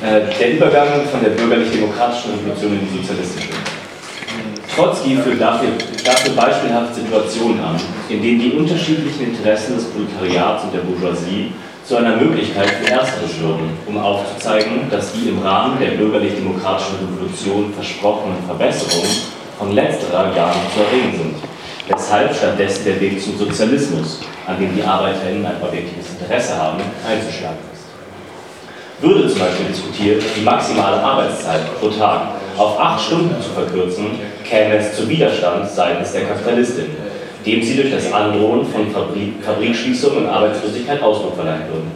Äh, der Übergang von der bürgerlich-demokratischen Revolution in die sozialistische. Trotzki führt dafür, dafür beispielhaft Situationen an, in denen die unterschiedlichen Interessen des Proletariats und der Bourgeoisie zu einer Möglichkeit für Ersteres würden, um aufzuzeigen, dass die im Rahmen der bürgerlich-demokratischen Revolution versprochenen Verbesserungen von letzterer gar nicht zu erringen sind weshalb stattdessen der Weg zum Sozialismus, an dem die ArbeiterInnen ein objektives Interesse haben, einzuschlagen ist. Würde zum Beispiel diskutiert, die maximale Arbeitszeit pro Tag auf acht Stunden zu verkürzen, käme es zu Widerstand seitens der Kapitalistin, dem sie durch das Androhen von Fabrik Fabrikschließungen und Arbeitslosigkeit Ausdruck verleihen würden.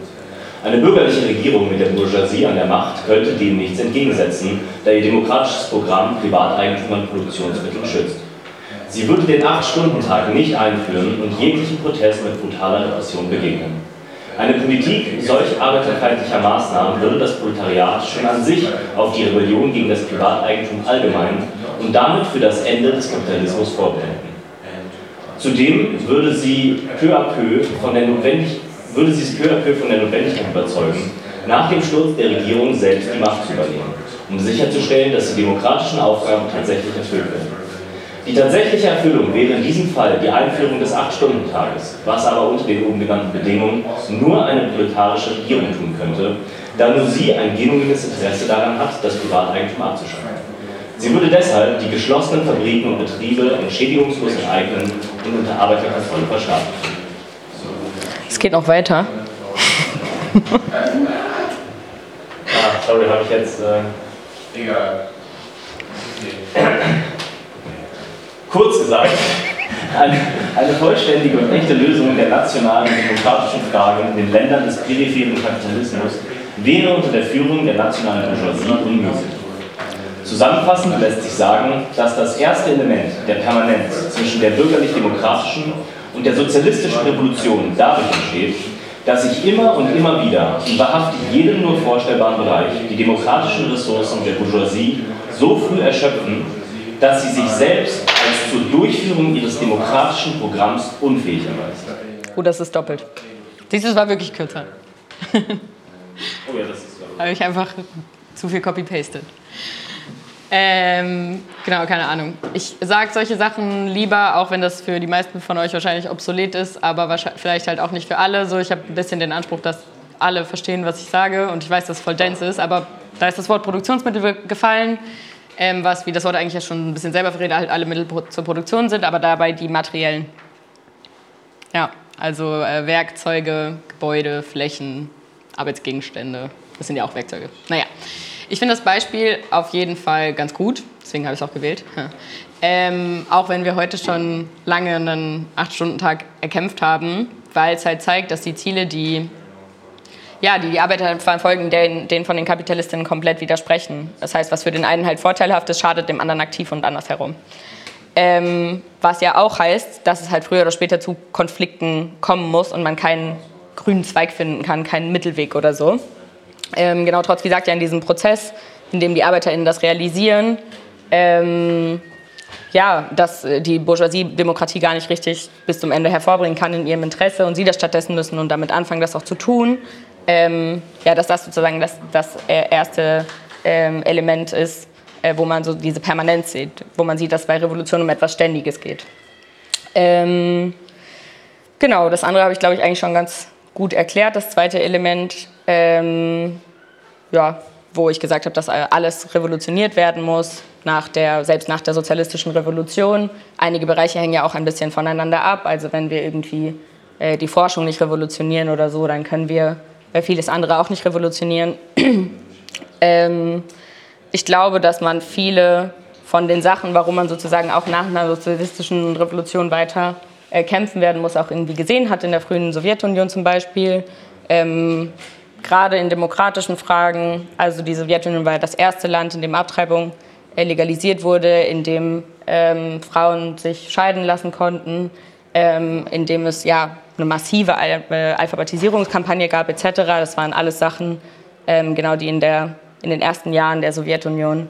Eine bürgerliche Regierung mit der Bourgeoisie an der Macht könnte dem nichts entgegensetzen, da ihr demokratisches Programm Privateigentum an Produktionsmitteln schützt. Sie würde den Acht-Stunden-Tag nicht einführen und jeglichen Protest mit brutaler Repression begegnen. Eine Politik solch arbeiterfeindlicher Maßnahmen würde das Proletariat schon an sich auf die Rebellion gegen das Privateigentum allgemein und damit für das Ende des Kapitalismus vorbereiten. Zudem würde sie peu à peu von der Notwendig würde sie es peu à peu von der Notwendigkeit überzeugen, nach dem Sturz der Regierung selbst die Macht zu übernehmen, um sicherzustellen, dass die demokratischen Aufgaben tatsächlich erfüllt werden. Die tatsächliche Erfüllung wäre in diesem Fall die Einführung des Acht-Stunden-Tages, was aber unter den oben genannten Bedingungen nur eine proletarische Regierung tun könnte, da nur sie ein genuines Interesse daran hat, das Privateigentum abzuschaffen. Sie würde deshalb die geschlossenen Fabriken und Betriebe entschädigungslos enteignen und unter Arbeiterkontrolle verstaatlichen. Es geht noch weiter. ah, sorry, habe ich jetzt. Äh, Egal. [CLEARS THROAT] Kurz gesagt, [LAUGHS] eine, eine, vollständige und echte Lösung der nationalen demokratischen Fragen in den Ländern des peripheren Kapitalismus wäre unter der Führung der nationalen Bourgeoisie unmöglich. Zusammenfassend lässt sich sagen, dass das erste Element der Permanenz zwischen der bürgerlich-demokratischen und der sozialistischen Revolution dadurch entsteht, dass sich immer und immer wieder in wahrhaftig jedem nur vorstellbaren Bereich die demokratischen Ressourcen der Bourgeoisie so früh erschöpfen, dass sie sich selbst als zur Durchführung ihres demokratischen Programms unfähig erweist. Oh, das ist doppelt. Dieses war wirklich kürzer. oh ja, das ist Habe ich einfach zu viel copy-pasted. Ähm, genau, keine Ahnung. Ich sage solche Sachen lieber, auch wenn das für die meisten von euch wahrscheinlich obsolet ist, aber vielleicht halt auch nicht für alle. So, ich habe ein bisschen den Anspruch, dass alle verstehen, was ich sage und ich weiß, dass es voll dense ist, aber da ist das Wort Produktionsmittel gefallen, ähm, was, wie das Wort eigentlich ja schon ein bisschen selber verrät, halt alle Mittel zur Produktion sind, aber dabei die materiellen. Ja, also äh, Werkzeuge, Gebäude, Flächen, Arbeitsgegenstände, das sind ja auch Werkzeuge. Naja. Ich finde das Beispiel auf jeden Fall ganz gut, deswegen habe ich es auch gewählt. Ähm, auch wenn wir heute schon lange einen 8-Stunden-Tag erkämpft haben, weil es halt zeigt, dass die Ziele, die ja, die, die Arbeiter verfolgen, denen, denen von den Kapitalistinnen komplett widersprechen. Das heißt, was für den einen halt vorteilhaft ist, schadet dem anderen aktiv und andersherum. Ähm, was ja auch heißt, dass es halt früher oder später zu Konflikten kommen muss und man keinen grünen Zweig finden kann, keinen Mittelweg oder so. Ähm, genau, Trotzki sagt ja in diesem Prozess, in dem die ArbeiterInnen das realisieren, ähm, ja, dass äh, die Bourgeoisie Demokratie gar nicht richtig bis zum Ende hervorbringen kann in ihrem Interesse und sie das stattdessen müssen und damit anfangen, das auch zu tun. Ähm, ja, dass das sozusagen das, das erste ähm, Element ist, äh, wo man so diese Permanenz sieht, wo man sieht, dass bei Revolution um etwas Ständiges geht. Ähm, genau, das andere habe ich, glaube ich, eigentlich schon ganz gut erklärt. Das zweite Element, ähm, ja, wo ich gesagt habe, dass alles revolutioniert werden muss, nach der, selbst nach der sozialistischen Revolution. Einige Bereiche hängen ja auch ein bisschen voneinander ab. Also wenn wir irgendwie äh, die Forschung nicht revolutionieren oder so, dann können wir äh, vieles andere auch nicht revolutionieren. [CLEARS THROAT] ähm, ich glaube, dass man viele von den Sachen, warum man sozusagen auch nach einer sozialistischen Revolution weiter äh, kämpfen werden muss, auch irgendwie gesehen hat in der frühen Sowjetunion zum Beispiel. Ähm, gerade in demokratischen Fragen, also die Sowjetunion war das erste Land, in dem Abtreibung äh, legalisiert wurde, in dem ähm, Frauen sich scheiden lassen konnten, ähm, in dem es ja eine massive Al äh, Alphabetisierungskampagne gab etc. Das waren alles Sachen, ähm, genau die in, der, in den ersten Jahren der Sowjetunion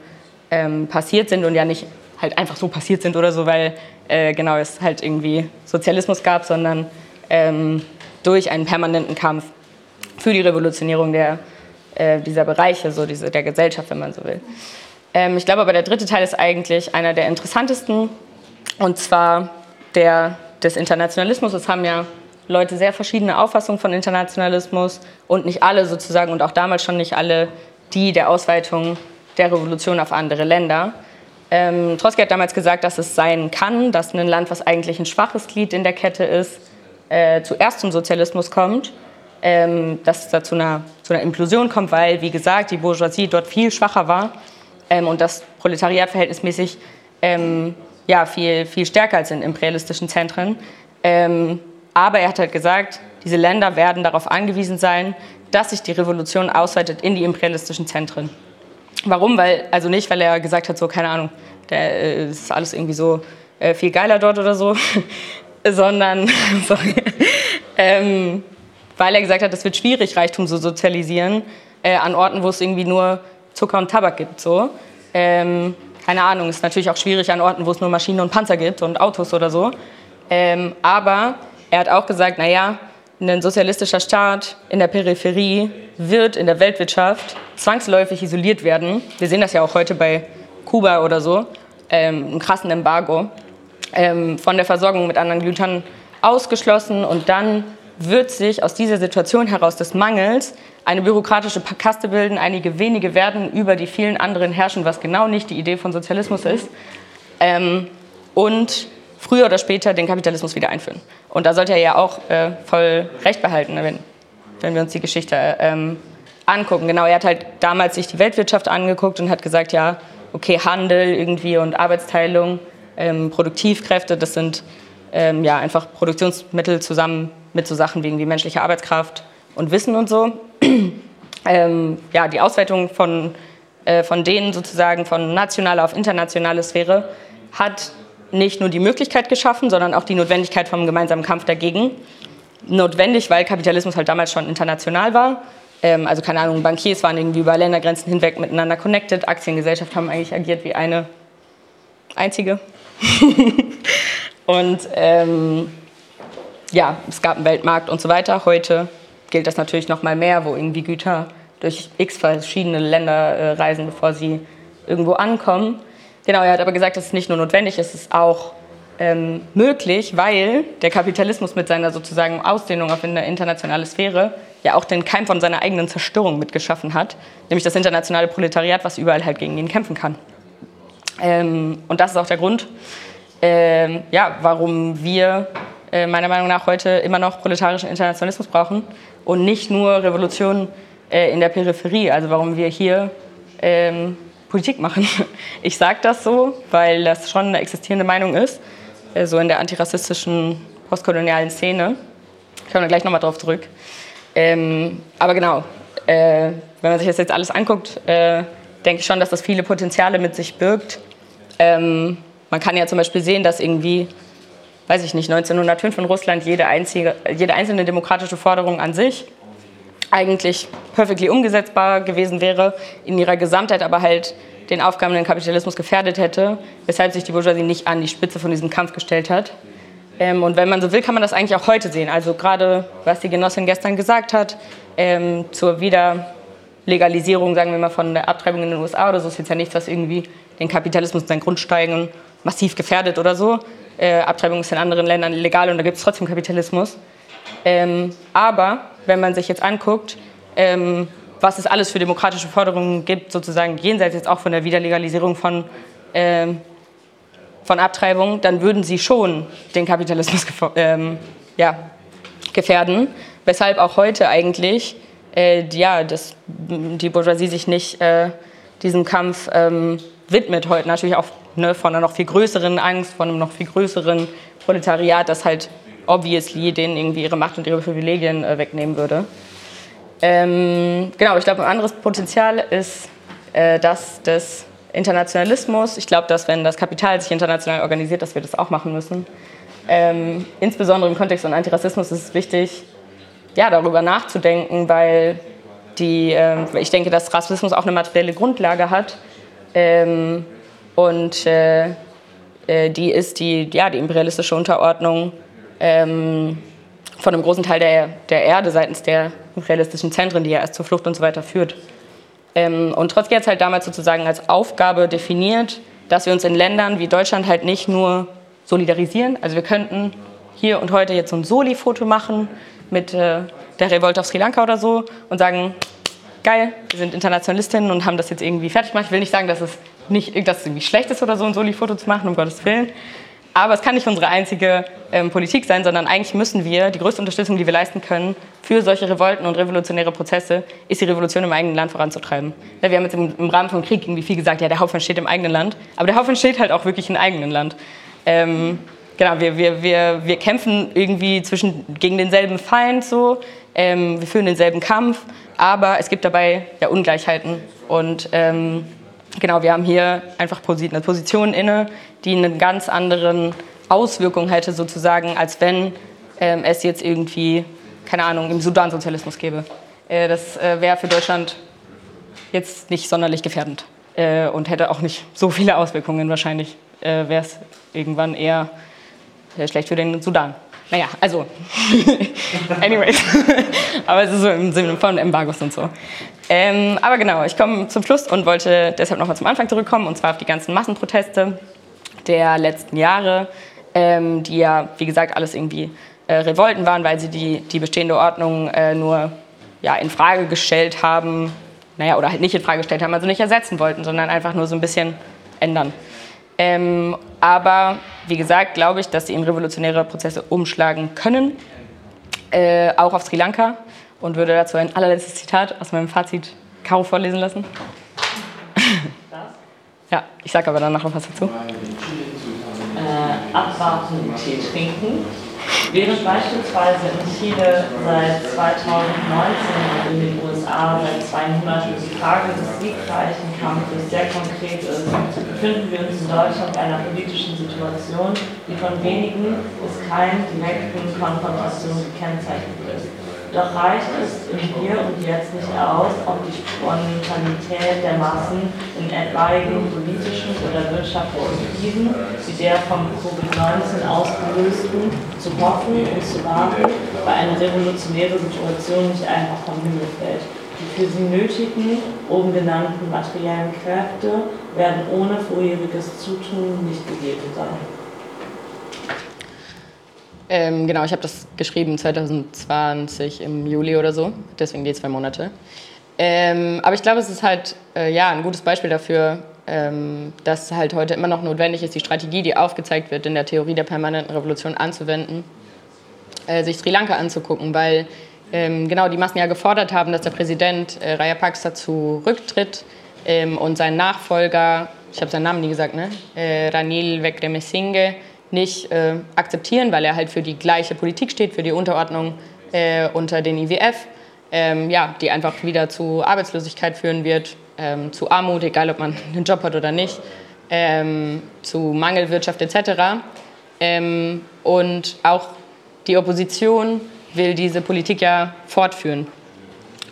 ähm, passiert sind und ja nicht halt einfach so passiert sind oder so, weil äh, genau es halt irgendwie Sozialismus gab, sondern ähm, durch einen permanenten Kampf für die Revolutionierung der, äh, dieser Bereiche, so diese, der Gesellschaft, wenn man so will. Ähm, ich glaube aber, der dritte Teil ist eigentlich einer der interessantesten, und zwar der des Internationalismus. Es haben ja Leute sehr verschiedene Auffassungen von Internationalismus und nicht alle sozusagen und auch damals schon nicht alle die der Ausweitung der Revolution auf andere Länder. Ähm, Trotzki hat damals gesagt, dass es sein kann, dass ein Land, was eigentlich ein schwaches Glied in der Kette ist, äh, zuerst zum Sozialismus kommt, ähm, dass es da zu einer, zu einer Implosion kommt, weil, wie gesagt, die Bourgeoisie dort viel schwacher war ähm, und das Proletariat verhältnismäßig ähm, ja, viel, viel stärker als in imperialistischen Zentren. Ähm, aber er hat halt gesagt, diese Länder werden darauf angewiesen sein, dass sich die Revolution ausweitet in die imperialistischen Zentren. Warum? Weil, also nicht, weil er gesagt hat, so, keine Ahnung, der äh, ist alles irgendwie so äh, viel geiler dort oder so, [LAUGHS] sondern [LAUGHS] sorry, ähm, weil er gesagt hat, es wird schwierig, Reichtum zu sozialisieren äh, an Orten, wo es irgendwie nur Zucker und Tabak gibt. So. Ähm, keine Ahnung, ist natürlich auch schwierig an Orten, wo es nur Maschinen und Panzer gibt und Autos oder so. Ähm, aber er hat auch gesagt, naja, ein sozialistischer Staat in der Peripherie wird in der Weltwirtschaft zwangsläufig isoliert werden. Wir sehen das ja auch heute bei Kuba oder so, ähm, einem krassen Embargo, ähm, von der Versorgung mit anderen Gütern ausgeschlossen und dann wird sich aus dieser Situation heraus des Mangels eine bürokratische Kaste bilden, einige wenige werden über die vielen anderen herrschen, was genau nicht die Idee von Sozialismus ist. Ähm, und früher oder später den Kapitalismus wieder einführen. Und da sollte er ja auch äh, voll recht behalten, wenn, wenn wir uns die Geschichte ähm, angucken. Genau, er hat halt damals sich die Weltwirtschaft angeguckt und hat gesagt, ja, okay, Handel irgendwie und Arbeitsteilung, ähm, Produktivkräfte, das sind ähm, ja einfach Produktionsmittel zusammen mit so Sachen wie irgendwie menschliche Arbeitskraft und Wissen und so. [CLEARS THROAT] ähm, ja, die Ausweitung von äh, von denen sozusagen von nationaler auf internationale Sphäre, hat nicht nur die Möglichkeit geschaffen, sondern auch die Notwendigkeit vom gemeinsamen Kampf dagegen. Notwendig, weil Kapitalismus halt damals schon international war. Ähm, also keine Ahnung, Bankiers waren irgendwie über Ländergrenzen hinweg miteinander connected. Aktiengesellschaften haben eigentlich agiert wie eine einzige. [LAUGHS] und ähm, ja, es gab einen Weltmarkt und so weiter. Heute gilt das natürlich noch mal mehr, wo irgendwie Güter durch x verschiedene Länder äh, reisen, bevor sie irgendwo ankommen. Genau, er hat aber gesagt, dass es nicht nur notwendig ist, es ist auch ähm, möglich, weil der Kapitalismus mit seiner sozusagen Ausdehnung auf eine internationale Sphäre ja auch den Keim von seiner eigenen Zerstörung mitgeschaffen hat, nämlich das internationale Proletariat, was überall halt gegen ihn kämpfen kann. Ähm, und das ist auch der Grund, ähm, ja, warum wir äh, meiner Meinung nach heute immer noch proletarischen Internationalismus brauchen und nicht nur Revolutionen äh, in der Peripherie. Also warum wir hier ähm, Politik machen. [LAUGHS] Ich sage das so, weil das schon eine existierende Meinung ist, äh, so in der antirassistischen postkolonialen Szene. Ich komme gleich nochmal drauf zurück. Ähm, aber genau, äh, wenn man sich das jetzt alles anguckt, äh, denke ich schon, dass das viele Potenziale mit sich birgt. Ähm, man kann ja zum Beispiel sehen, dass irgendwie, weiß ich nicht, 1905 in Russland jede, einzige, jede einzelne demokratische Forderung an sich eigentlich perfektly umgesetzbar gewesen wäre, in ihrer Gesamtheit aber halt den Aufgaben den Kapitalismus gefährdet hätte, weshalb sich die Bourgeoisie nicht an die Spitze von diesem Kampf gestellt hat. Ähm, und wenn man so will, kann man das eigentlich auch heute sehen. Also gerade, was die Genossin gestern gesagt hat, ähm, zur Wiederlegalisierung, sagen wir mal, von der Abtreibung in den USA oder so, ist jetzt ja nichts, was irgendwie den Kapitalismus in seinen Grundsteigen massiv gefährdet oder so. Äh, Abtreibung ist in anderen Ländern illegal und da gibt es trotzdem Kapitalismus. Ähm, aber wenn man sich jetzt anguckt, ähm, was es alles für demokratische Forderungen gibt, sozusagen jenseits jetzt auch von der Wiederlegalisierung von, ähm, von Abtreibung, dann würden sie schon den Kapitalismus ähm, ja, gefährden. Weshalb auch heute eigentlich äh, ja, das, die Bourgeoisie sich nicht äh, diesem Kampf ähm, widmet. Heute natürlich auch ne, von einer noch viel größeren Angst, von einem noch viel größeren Proletariat, das halt obviously denen irgendwie ihre Macht und ihre Privilegien äh, wegnehmen würde. Ähm, genau, ich glaube, ein anderes Potenzial ist äh, das des Internationalismus. Ich glaube, dass wenn das Kapital sich international organisiert, dass wir das auch machen müssen. Ähm, insbesondere im Kontext von Antirassismus ist es wichtig, ja, darüber nachzudenken, weil die, äh, ich denke, dass Rassismus auch eine materielle Grundlage hat. Ähm, und äh, äh die ist die, ja, die imperialistische Unterordnung ähm, von einem großen Teil der, der Erde seitens der realistischen Zentren, die ja erst zur Flucht und so weiter führt. Ähm, und Trotzki hat es halt damals sozusagen als Aufgabe definiert, dass wir uns in Ländern wie Deutschland halt nicht nur solidarisieren, also wir könnten hier und heute jetzt so ein Soli-Foto machen mit äh, der Revolte auf Sri Lanka oder so und sagen, geil, wir sind Internationalistinnen und haben das jetzt irgendwie fertig gemacht. Ich will nicht sagen, dass es nicht dass es irgendwie schlecht ist oder so, ein Soli-Foto zu machen, um Gottes Willen. Aber es kann nicht unsere einzige ähm, Politik sein, sondern eigentlich müssen wir, die größte Unterstützung, die wir leisten können für solche Revolten und revolutionäre Prozesse, ist die Revolution im eigenen Land voranzutreiben. Ja, wir haben jetzt im, im, Rahmen vom Krieg irgendwie viel gesagt, ja, der Haufen steht im eigenen Land, aber der Haufen steht halt auch wirklich im eigenen Land. Ähm, genau, wir, wir, wir, wir kämpfen irgendwie zwischen, gegen denselben Feind so, ähm, wir führen denselben Kampf, aber es gibt dabei ja Ungleichheiten und ähm, genau, wir haben hier einfach eine Position inne, die eine ganz andere Auswirkung hätte, sozusagen, als wenn ähm, es jetzt irgendwie, keine Ahnung, im Sudan Sozialismus gäbe. Äh, das äh, wäre für Deutschland jetzt nicht sonderlich gefährdend äh, und hätte auch nicht so viele Auswirkungen. Wahrscheinlich äh, wäre es irgendwann eher äh, schlecht für den Sudan. Naja, also, [LAUGHS] anyways. [LAUGHS] aber es ist so im Sinne von Embargos und so. Ähm, aber genau, ich komme zum Schluss und wollte deshalb nochmal zum Anfang zurückkommen, und zwar auf die ganzen Massenproteste der letzten Jahre, ähm, die ja, wie gesagt, alles irgendwie äh, Revolten waren, weil sie die, die bestehende Ordnung äh, nur ja, in Frage gestellt haben, naja, oder halt nicht in Frage gestellt haben, also nicht ersetzen wollten, sondern einfach nur so ein bisschen ändern. Ähm, aber wie gesagt, glaube ich, dass sie in revolutionäre Prozesse umschlagen können, äh, auch auf Sri Lanka und würde dazu ein allerletztes Zitat aus meinem Fazit Caro vorlesen lassen. ja, ich sage aber danach noch was dazu. Äh, abwarten, Tee trinken. Während beispielsweise in Chile seit 2019 und in den USA seit zwei Monaten die Frage des siegreichen Kampfes sehr konkret ist, befinden wir uns in Deutschland in einer politischen Situation, die von wenigen bis keinen direkten Konfrontationen gekennzeichnet ist. Doch reicht es im Hier und Jetzt nicht aus, auf die Spontanität der Massen in etwaigen politischen oder wirtschaftlichen Krisen, wie der vom Covid-19 ausgelösten, zu hoffen und zu warten, weil eine revolutionäre Situation nicht einfach vom Himmel fällt. Die für sie nötigen, oben genannten materiellen Kräfte werden ohne vorheriges Zutun nicht gegeben sein. Ähm, genau, ich habe das geschrieben 2020 im Juli oder so, deswegen die zwei Monate. Ähm, aber ich glaube, es ist halt äh, ja, ein gutes Beispiel dafür, ähm, dass halt heute immer noch notwendig ist, die Strategie, die aufgezeigt wird in der Theorie der permanenten Revolution anzuwenden, äh, sich Sri Lanka anzugucken, weil ähm, genau die Massen ja gefordert haben, dass der Präsident äh, Rajapaksa zurücktritt ähm, und sein Nachfolger, ich habe seinen Namen nie gesagt, ne? Äh, Ranil Wickremesinghe, nicht äh, akzeptieren, weil er halt für die gleiche Politik steht, für die Unterordnung äh, unter den IWF, ähm, ja, die einfach wieder zu Arbeitslosigkeit führen wird, ähm, zu Armut, egal ob man einen Job hat oder nicht, ähm, zu Mangelwirtschaft etc. Ähm, und auch die Opposition will diese Politik ja fortführen.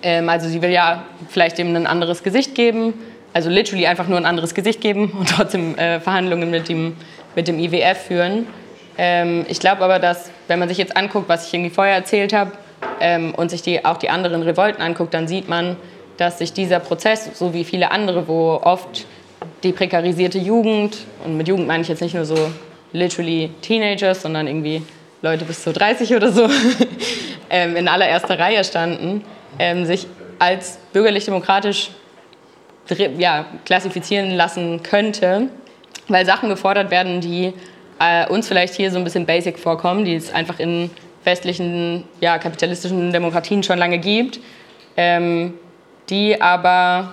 Ähm, also sie will ja vielleicht eben ein anderes Gesicht geben, also literally einfach nur ein anderes Gesicht geben und trotzdem äh, Verhandlungen mit dem mit dem IWF führen. Ähm, ich glaube aber, dass, wenn man sich jetzt anguckt, was ich irgendwie vorher erzählt habe, ähm, und sich die, auch die anderen Revolten anguckt, dann sieht man, dass sich dieser Prozess, so wie viele andere, wo oft die prekarisierte Jugend, und mit Jugend meine ich jetzt nicht nur so literally Teenagers, sondern irgendwie Leute bis zu 30 oder so, [LAUGHS] ähm, in allererster Reihe standen, ähm, sich als bürgerlich-demokratisch ja, klassifizieren lassen könnte weil Sachen gefordert werden, die äh, uns vielleicht hier so ein bisschen basic vorkommen, die es einfach in westlichen, ja, kapitalistischen Demokratien schon lange gibt, ähm, die aber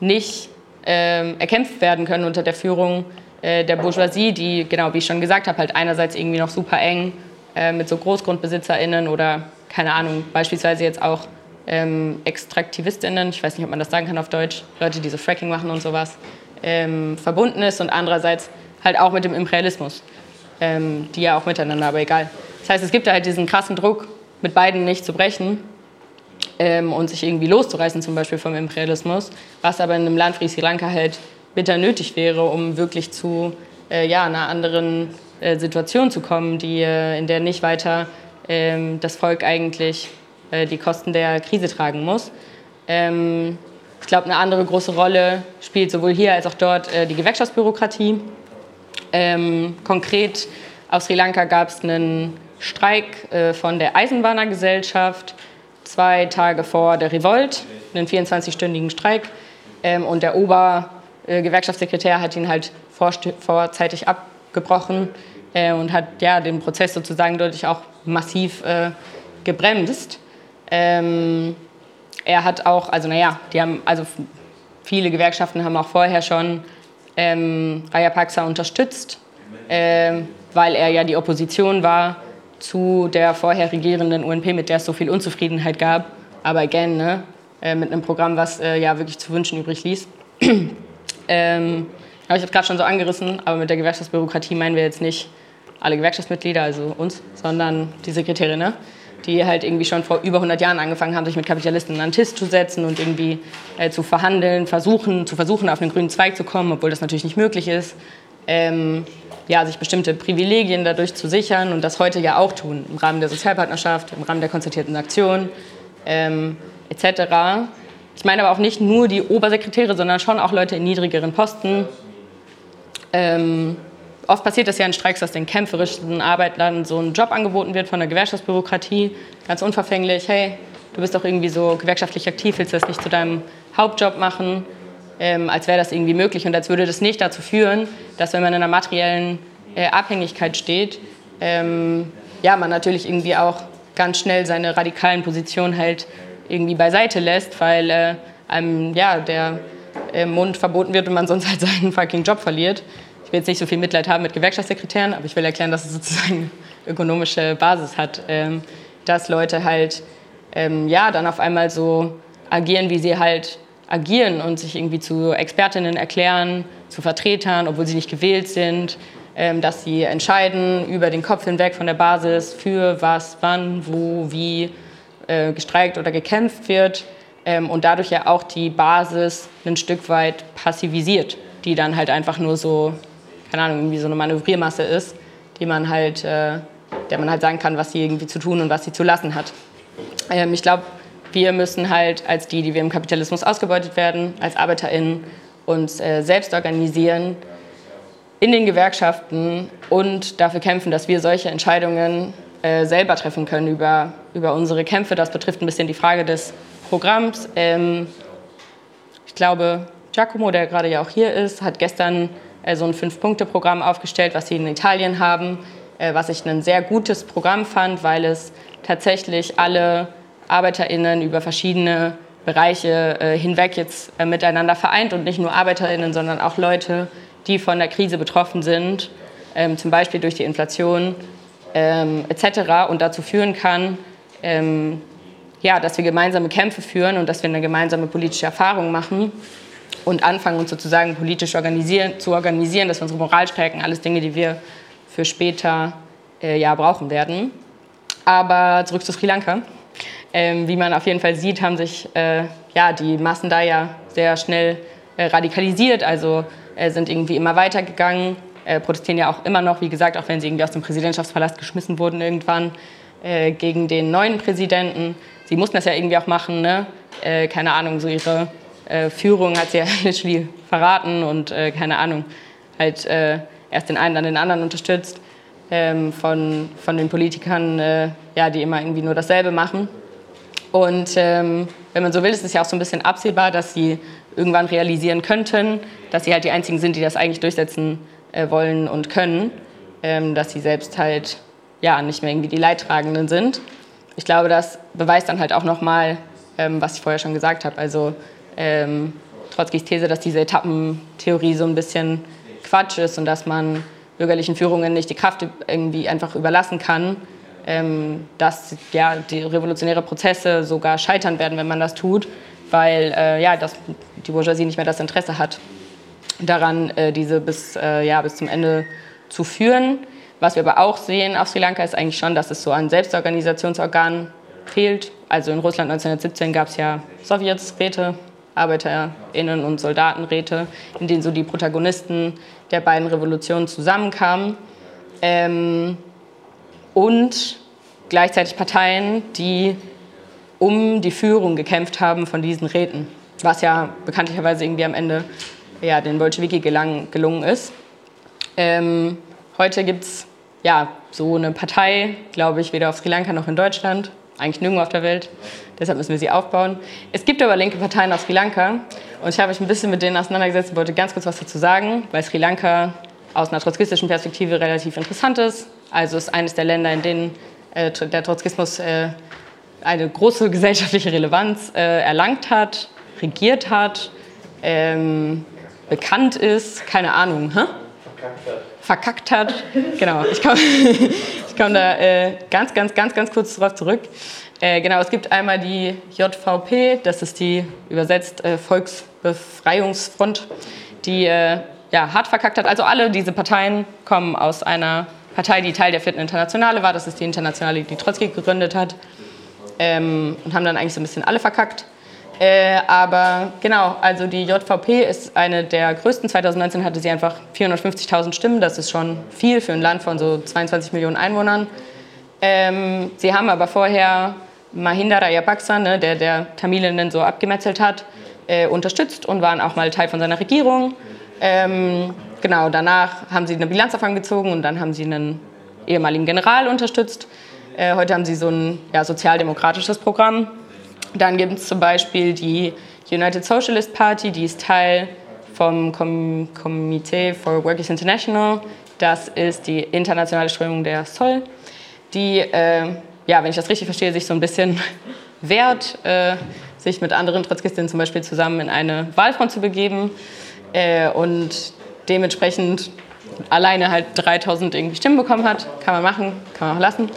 nicht ähm, erkämpft werden können unter der Führung äh, der Bourgeoisie, die, genau wie ich schon gesagt habe, halt einerseits irgendwie noch super eng äh, mit so GroßgrundbesitzerInnen oder, keine Ahnung, beispielsweise jetzt auch ähm, ExtraktivistInnen, ich weiß nicht, ob man das sagen kann auf Deutsch, Leute, die so Fracking machen und sowas, ähm, verbunden ist und andererseits halt auch mit dem Imperialismus, ähm, die ja auch miteinander, aber egal. Das heißt, es gibt da halt diesen krassen Druck, mit beiden nicht zu brechen ähm, und sich irgendwie loszureißen, zum Beispiel vom Imperialismus, was aber in einem Land wie Sri Lanka halt bitter nötig wäre, um wirklich zu äh, ja, einer anderen äh, Situation zu kommen, die, äh, in der nicht weiter ähm, das Volk eigentlich äh, die Kosten der Krise tragen muss. Ähm, glaube, eine andere große Rolle spielt sowohl hier als auch dort äh, die Gewerkschaftsbürokratie. Ähm, konkret auf Sri Lanka gab es einen Streik äh, von der Eisenbahnergesellschaft zwei Tage vor der Revolt, einen 24-stündigen Streik. Ähm, und der Obergewerkschaftssekretär äh, hat ihn halt vorzeitig abgebrochen äh, und hat ja, den Prozess sozusagen dadurch auch massiv äh, gebremst. Ähm, er hat auch, also naja, die haben, also viele Gewerkschaften haben auch vorher schon ähm, Rajapaksa unterstützt, äh, weil er ja die Opposition war zu der vorher regierenden UNP, mit der es so viel Unzufriedenheit gab. Aber again, ne, äh, mit einem Programm, was äh, ja wirklich zu wünschen übrig ließ. [CLEARS THROAT] ähm, ich habe gerade schon so angerissen, aber mit der Gewerkschaftsbürokratie meinen wir jetzt nicht alle Gewerkschaftsmitglieder, also uns, sondern die Sekretärin. Ne? Die halt irgendwie schon vor über 100 Jahren angefangen haben, sich mit Kapitalisten an den Tisch zu setzen und irgendwie äh, zu verhandeln, versuchen, zu versuchen, auf einen grünen Zweig zu kommen, obwohl das natürlich nicht möglich ist. Ähm, ja, sich bestimmte Privilegien dadurch zu sichern und das heute ja auch tun, im Rahmen der Sozialpartnerschaft, im Rahmen der konzertierten Aktion ähm, etc. Ich meine aber auch nicht nur die Obersekretäre, sondern schon auch Leute in niedrigeren Posten. Ähm, oft passiert das ja in Streiks, dass den kämpferischen Arbeitern so ein Job angeboten wird von der Gewerkschaftsbürokratie, ganz unverfänglich, hey, du bist doch irgendwie so gewerkschaftlich aktiv, willst du das nicht zu deinem Hauptjob machen, ähm, als wäre das irgendwie möglich und als würde das nicht dazu führen, dass wenn man in einer materiellen äh, Abhängigkeit steht, ähm, ja, man natürlich irgendwie auch ganz schnell seine radikalen Positionen halt irgendwie beiseite lässt, weil äh, einem ja, der äh, Mund verboten wird und man sonst halt seinen fucking Job verliert will jetzt nicht so viel Mitleid haben mit Gewerkschaftssekretären, aber ich will erklären, dass es sozusagen ökonomische Basis hat, ähm, dass Leute halt ähm, ja dann auf einmal so agieren, wie sie halt agieren und sich irgendwie zu Expertinnen erklären, zu Vertretern, obwohl sie nicht gewählt sind, ähm, dass sie entscheiden über den Kopf hinweg von der Basis, für was, wann, wo, wie äh, gestreikt oder gekämpft wird ähm, und dadurch ja auch die Basis ein Stück weit passiviert, die dann halt einfach nur so, keine Ahnung, irgendwie so eine Manövriermasse ist, die man halt, äh, der man halt sagen kann, was sie irgendwie zu tun und was sie zu lassen hat. Ähm, ich glaube, wir müssen halt als die, die wir im Kapitalismus ausgebeutet werden, als ArbeiterInnen uns äh, selbst organisieren in den Gewerkschaften und dafür kämpfen, dass wir solche Entscheidungen äh, selber treffen können über, über unsere Kämpfe. Das betrifft ein bisschen die Frage des Programms. Ähm, ich glaube, Giacomo, der gerade ja auch hier ist, hat gestern so ein Fünf-Punkte-Programm aufgestellt, was sie in Italien haben, äh, was ich ein sehr gutes Programm fand, weil es tatsächlich alle ArbeiterInnen über verschiedene Bereiche äh, hinweg jetzt äh, miteinander vereint und nicht nur ArbeiterInnen, sondern auch Leute, die von der Krise betroffen sind, ähm, zum Beispiel durch die Inflation ähm, etc. und dazu führen kann, ähm, ja, dass wir gemeinsame Kämpfe führen und dass wir eine gemeinsame politische Erfahrung machen und anfangen, uns sozusagen politisch organisieren, zu organisieren, dass wir unsere Moral stärken, alles Dinge, die wir für später äh, ja, brauchen werden. Aber zurück zu Sri Lanka. Ähm, wie man auf jeden Fall sieht, haben sich äh, ja, die Massen da ja sehr schnell äh, radikalisiert, also äh, sind irgendwie immer weitergegangen, äh, protestieren ja auch immer noch, wie gesagt, auch wenn sie irgendwie aus dem Präsidentschaftspalast geschmissen wurden irgendwann, äh, gegen den neuen Präsidenten. Sie mussten das ja irgendwie auch machen, ne? Keine Ahnung, so ihre Führung hat sie ja [LAUGHS] literally verraten und keine Ahnung, halt erst den einen, dann den anderen unterstützt ähm, von, von den Politikern, ja, die immer irgendwie nur dasselbe machen. Und ähm, wenn man so will, ist es ja auch so ein bisschen absehbar, dass sie irgendwann realisieren könnten, dass sie halt die Einzigen sind, die das eigentlich durchsetzen äh, wollen und können, ähm, dass sie selbst halt ja nicht mehr irgendwie die Leidtragenden sind. Ich glaube, das beweist dann halt auch nochmal, ähm, was ich vorher schon gesagt habe. Also ähm, Trotzkis These, dass diese Etappentheorie so ein bisschen Quatsch ist und dass man bürgerlichen Führungen nicht die Kraft irgendwie einfach überlassen kann, ähm, dass ja, die revolutionäre Prozesse sogar scheitern werden, wenn man das tut, weil äh, ja, das, die Bourgeoisie nicht mehr das Interesse hat, daran äh, diese bis, äh, ja, bis zum Ende zu führen. Was wir aber auch sehen auf Sri Lanka ist eigentlich schon, dass es so an Selbstorganisationsorganen fehlt. Also in Russland 1917 gab es ja Sowjetsräte, ArbeiterInnen und Soldatenräte, in denen so die Protagonisten der beiden Revolutionen zusammenkamen. Ähm, und gleichzeitig Parteien, die um die Führung gekämpft haben von diesen Räten, was ja bekanntlicherweise irgendwie am Ende ja, den Bolschewiki gelang, gelungen ist. Ähm, heute gibt es ja, so eine Partei, glaube ich, weder auf Sri Lanka noch in Deutschland, eigentlich nirgendwo auf der Welt. Deshalb müssen wir sie aufbauen. Es gibt aber linke Parteien auf Sri Lanka und ich habe mich ein bisschen mit denen auseinandergesetzt und wollte ganz kurz was dazu sagen, weil Sri Lanka aus einer trotzkistischen Perspektive relativ interessant ist. Also ist eines der Länder, in denen äh, der Trotzkismus äh, eine große gesellschaftliche Relevanz äh, erlangt hat, regiert hat, ähm, bekannt ist, keine Ahnung, hä? verkackt hat. Verkackt hat. Genau, ich komme [LAUGHS] ich komm da äh, ganz, ganz, ganz, ganz kurz darauf zurück. Äh, genau, es gibt einmal die JVP, das ist die übersetzt äh, Volksbefreiungsfront, die ja, hart verkackt hat. Also alle diese Parteien kommen aus einer Partei, die Teil der vierten Internationale war. Das ist die Internationale, die Trotzki gegründet hat. Ähm, und haben dann eigentlich so ein bisschen alle verkackt. Äh, aber genau, also die JVP ist eine der größten. 2019 hatte sie einfach 450.000 Stimmen. Das ist schon viel für ein Land von so 22 Millionen Einwohnern. Ähm, sie haben aber vorher Mahinda Rajapaksa, ne, der der Tamilinnen so abgemetzelt hat, äh, unterstützt und waren auch mal Teil von seiner Regierung. Ähm, genau, danach haben sie eine Bilanz davon gezogen und dann haben sie einen ehemaligen General unterstützt. Äh, heute haben sie so ein ja, sozialdemokratisches Programm. Dann gibt es zum Beispiel die United Socialist Party, die ist Teil vom Com Committee for Workers International. Das ist die internationale Strömung der Sol, die, äh, ja, wenn ich das richtig verstehe, sich so ein bisschen [LAUGHS] wehrt, äh, sich mit anderen Trotzkistinnen zum Beispiel zusammen in eine Wahlfront zu begeben. Äh, und dementsprechend alleine halt 3000 irgendwie Stimmen bekommen hat. Kann man machen, kann man auch lassen.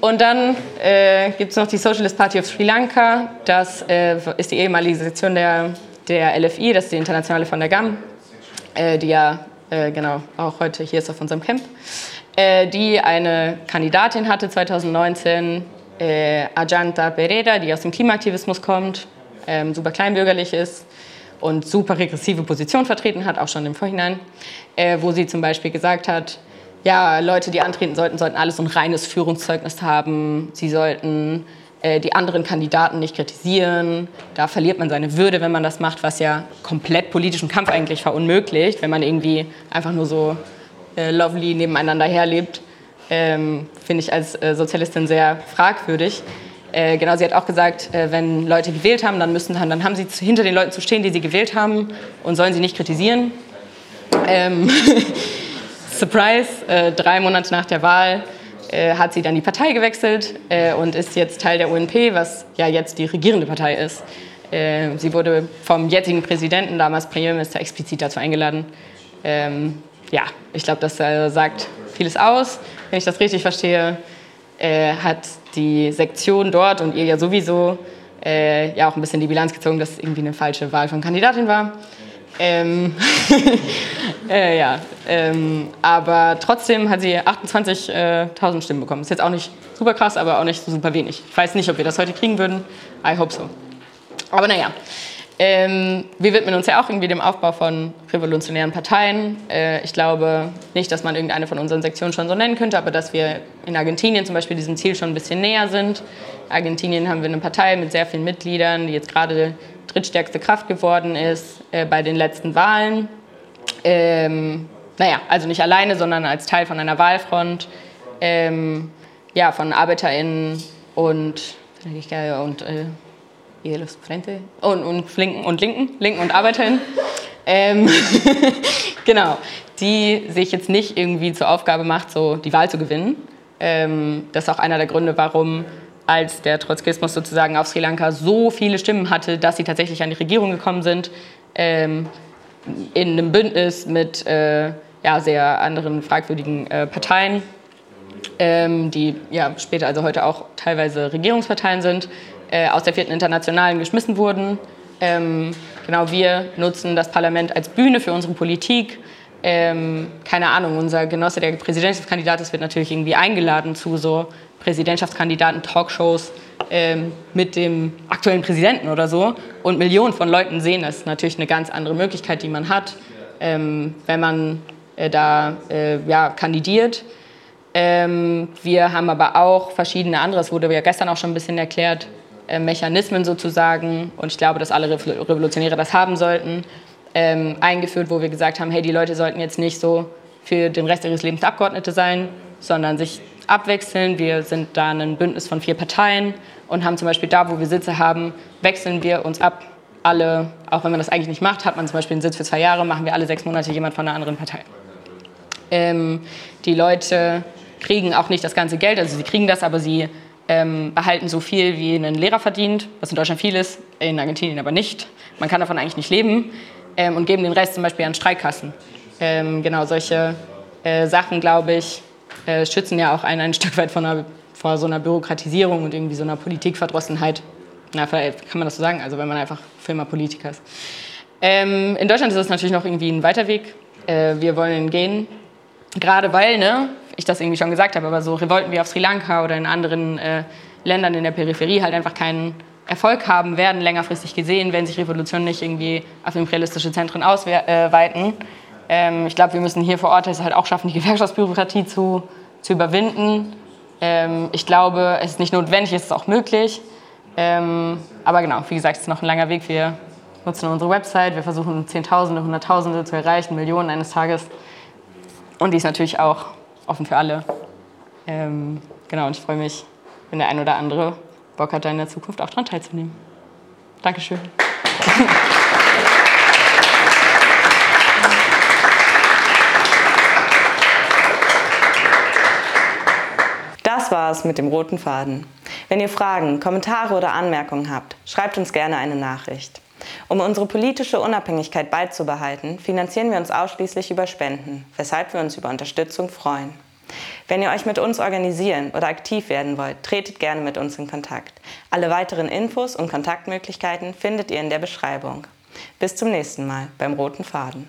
Und dann äh, gibt es noch die Socialist Party of Sri Lanka. Das äh, ist die ehemalige Sektion der, der LFI, das ist die Internationale von der GAM, äh, die ja äh, genau auch heute hier ist auf unserem Camp, äh, die eine Kandidatin hatte 2019, äh, Ajanta Pereira, die aus dem Klimaaktivismus kommt, ähm, super kleinbürgerlich ist und super regressive Position vertreten hat, auch schon im Vorhinein, wo sie zum Beispiel gesagt hat, ja, Leute, die antreten sollten, sollten alles so ein reines Führungszeugnis haben. Sie sollten äh, die anderen Kandidaten nicht kritisieren. Da verliert man seine Würde, wenn man das macht, was ja komplett politischen Kampf eigentlich verunmöglicht, wenn man irgendwie einfach nur so äh, lovely nebeneinander herlebt. Ähm, Finde ich als äh, Sozialistin sehr fragwürdig. Äh, genau, sie hat auch gesagt, äh, wenn Leute gewählt haben, dann müssen dann, haben sie hinter den Leuten zu stehen, die sie gewählt haben und sollen sie nicht kritisieren. Ähm [LAUGHS] Surprise, äh, drei Monate nach der Wahl äh, hat sie dann die Partei gewechselt äh, und ist jetzt Teil der UNP, was ja jetzt die regierende Partei ist. Äh, sie wurde vom jetzigen Präsidenten, damals Premierminister, explizit dazu eingeladen. Ähm, ja, ich glaube, das äh, sagt vieles aus. Wenn ich das richtig verstehe, äh, hat die Sektion dort und ihr ja sowieso ja auch ein bisschen die Bilanz gezogen, dass irgendwie eine falsche Wahl von Kandidatin war. Ähm, [LAUGHS] äh, ja, ähm, aber trotzdem hat sie 28.000 Stimmen bekommen. Ist jetzt auch nicht super krass, aber auch nicht super wenig. Ich weiß nicht, ob wir das heute kriegen würden. I hope so. Aber naja, ähm, wir widmen uns ja auch irgendwie dem Aufbau von revolutionären Parteien. Äh, ich glaube nicht, dass man irgendeine von unseren Sektionen schon so nennen könnte, aber dass wir in Argentinien zum Beispiel diesem Ziel schon ein bisschen näher sind. In Argentinien haben wir eine Partei mit sehr vielen Mitgliedern, die jetzt gerade drittstärkste Kraft geworden ist äh, bei den letzten Wahlen. Ähm, naja, also nicht alleine, sondern als Teil von einer Wahlfront ähm, ja, von ArbeiterInnen und, und, äh, und, und, Linken und Linken, Linken und ArbeiterInnen. Ähm, [LAUGHS] genau, die sich jetzt nicht irgendwie zur Aufgabe macht, so die Wahl zu gewinnen. Ähm, das ist auch einer der Gründe, warum als der Trotzkismus sozusagen auf Sri Lanka so viele Stimmen hatte, dass sie tatsächlich an die Regierung gekommen sind, ähm, in einem Bündnis mit äh, ja, sehr anderen fragwürdigen äh, Parteien, ähm, die ja, später also heute auch teilweise Regierungsparteien sind, äh, aus der vierten Internationalen geschmissen wurden. Ähm, genau, wir nutzen das Parlament als Bühne für unsere Politik. Ähm, keine Ahnung, unser Genosse, der Präsidentschaftskandidat ist, wird natürlich irgendwie eingeladen zu so Präsidentschaftskandidaten, Talkshows ähm, mit dem aktuellen Präsidenten oder so. Und Millionen von Leuten sehen das. Natürlich eine ganz andere Möglichkeit, die man hat, ähm, wenn man äh, da äh, ja, kandidiert. Ähm, wir haben aber auch verschiedene andere, es wurde ja gestern auch schon ein bisschen erklärt, äh, Mechanismen sozusagen, und ich glaube, dass alle Revolutionäre das haben sollten, ähm, eingeführt, wo wir gesagt haben, hey, die Leute sollten jetzt nicht so für den Rest ihres Lebens Abgeordnete sein, sondern sich abwechseln. Wir sind da ein Bündnis von vier Parteien und haben zum Beispiel da, wo wir Sitze haben, wechseln wir uns ab. Alle, auch wenn man das eigentlich nicht macht, hat man zum Beispiel einen Sitz für zwei Jahre, machen wir alle sechs Monate jemand von einer anderen Partei. Ähm, die Leute kriegen auch nicht das ganze Geld, also sie kriegen das, aber sie ähm, behalten so viel, wie ein Lehrer verdient, was in Deutschland viel ist, in Argentinien aber nicht. Man kann davon eigentlich nicht leben ähm, und geben den Rest zum Beispiel an Streikkassen. Ähm, genau, solche äh, Sachen, glaube ich, äh, schützen ja auch einen ein Stück weit von einer, vor so einer Bürokratisierung und irgendwie so einer Politikverdrossenheit. Na, vielleicht kann man das so sagen, also wenn man einfach Firma Politiker ist. Ähm, in Deutschland ist das natürlich noch irgendwie ein weiter Weg. Äh, wir wollen gehen, gerade weil, ne, ich das irgendwie schon gesagt habe, aber so Revolten wie auf Sri Lanka oder in anderen äh, Ländern in der Peripherie halt einfach keinen Erfolg haben werden, längerfristig gesehen, wenn sich Revolutionen nicht irgendwie auf imperialistische Zentren ausweiten. Ähm, ich glaube, wir müssen hier vor Ort es halt auch schaffen, die [LAUGHS] Gewerkschaftsbürokratie zu, zu überwinden. Ähm, ich glaube, es ist nicht notwendig, es ist auch möglich. Ähm, aber genau, wie gesagt, es ist noch ein langer Weg. Wir nutzen unsere Website, wir versuchen Zehntausende, Hunderttausende zu erreichen, Millionen eines Tages. Und die ist natürlich auch offen für alle. Ähm, genau, und ich freue mich, wenn der ein oder andere Bock hat, da in der Zukunft auch daran teilzunehmen. Dankeschön. [LAUGHS] Das war's mit dem roten Faden. Wenn ihr Fragen, Kommentare oder Anmerkungen habt, schreibt uns gerne eine Nachricht. Um unsere politische Unabhängigkeit beizubehalten, finanzieren wir uns ausschließlich über Spenden, weshalb wir uns über Unterstützung freuen. Wenn ihr euch mit uns organisieren oder aktiv werden wollt, tretet gerne mit uns in Kontakt. Alle weiteren Infos und Kontaktmöglichkeiten findet ihr in der Beschreibung. Bis zum nächsten Mal beim Roten Faden.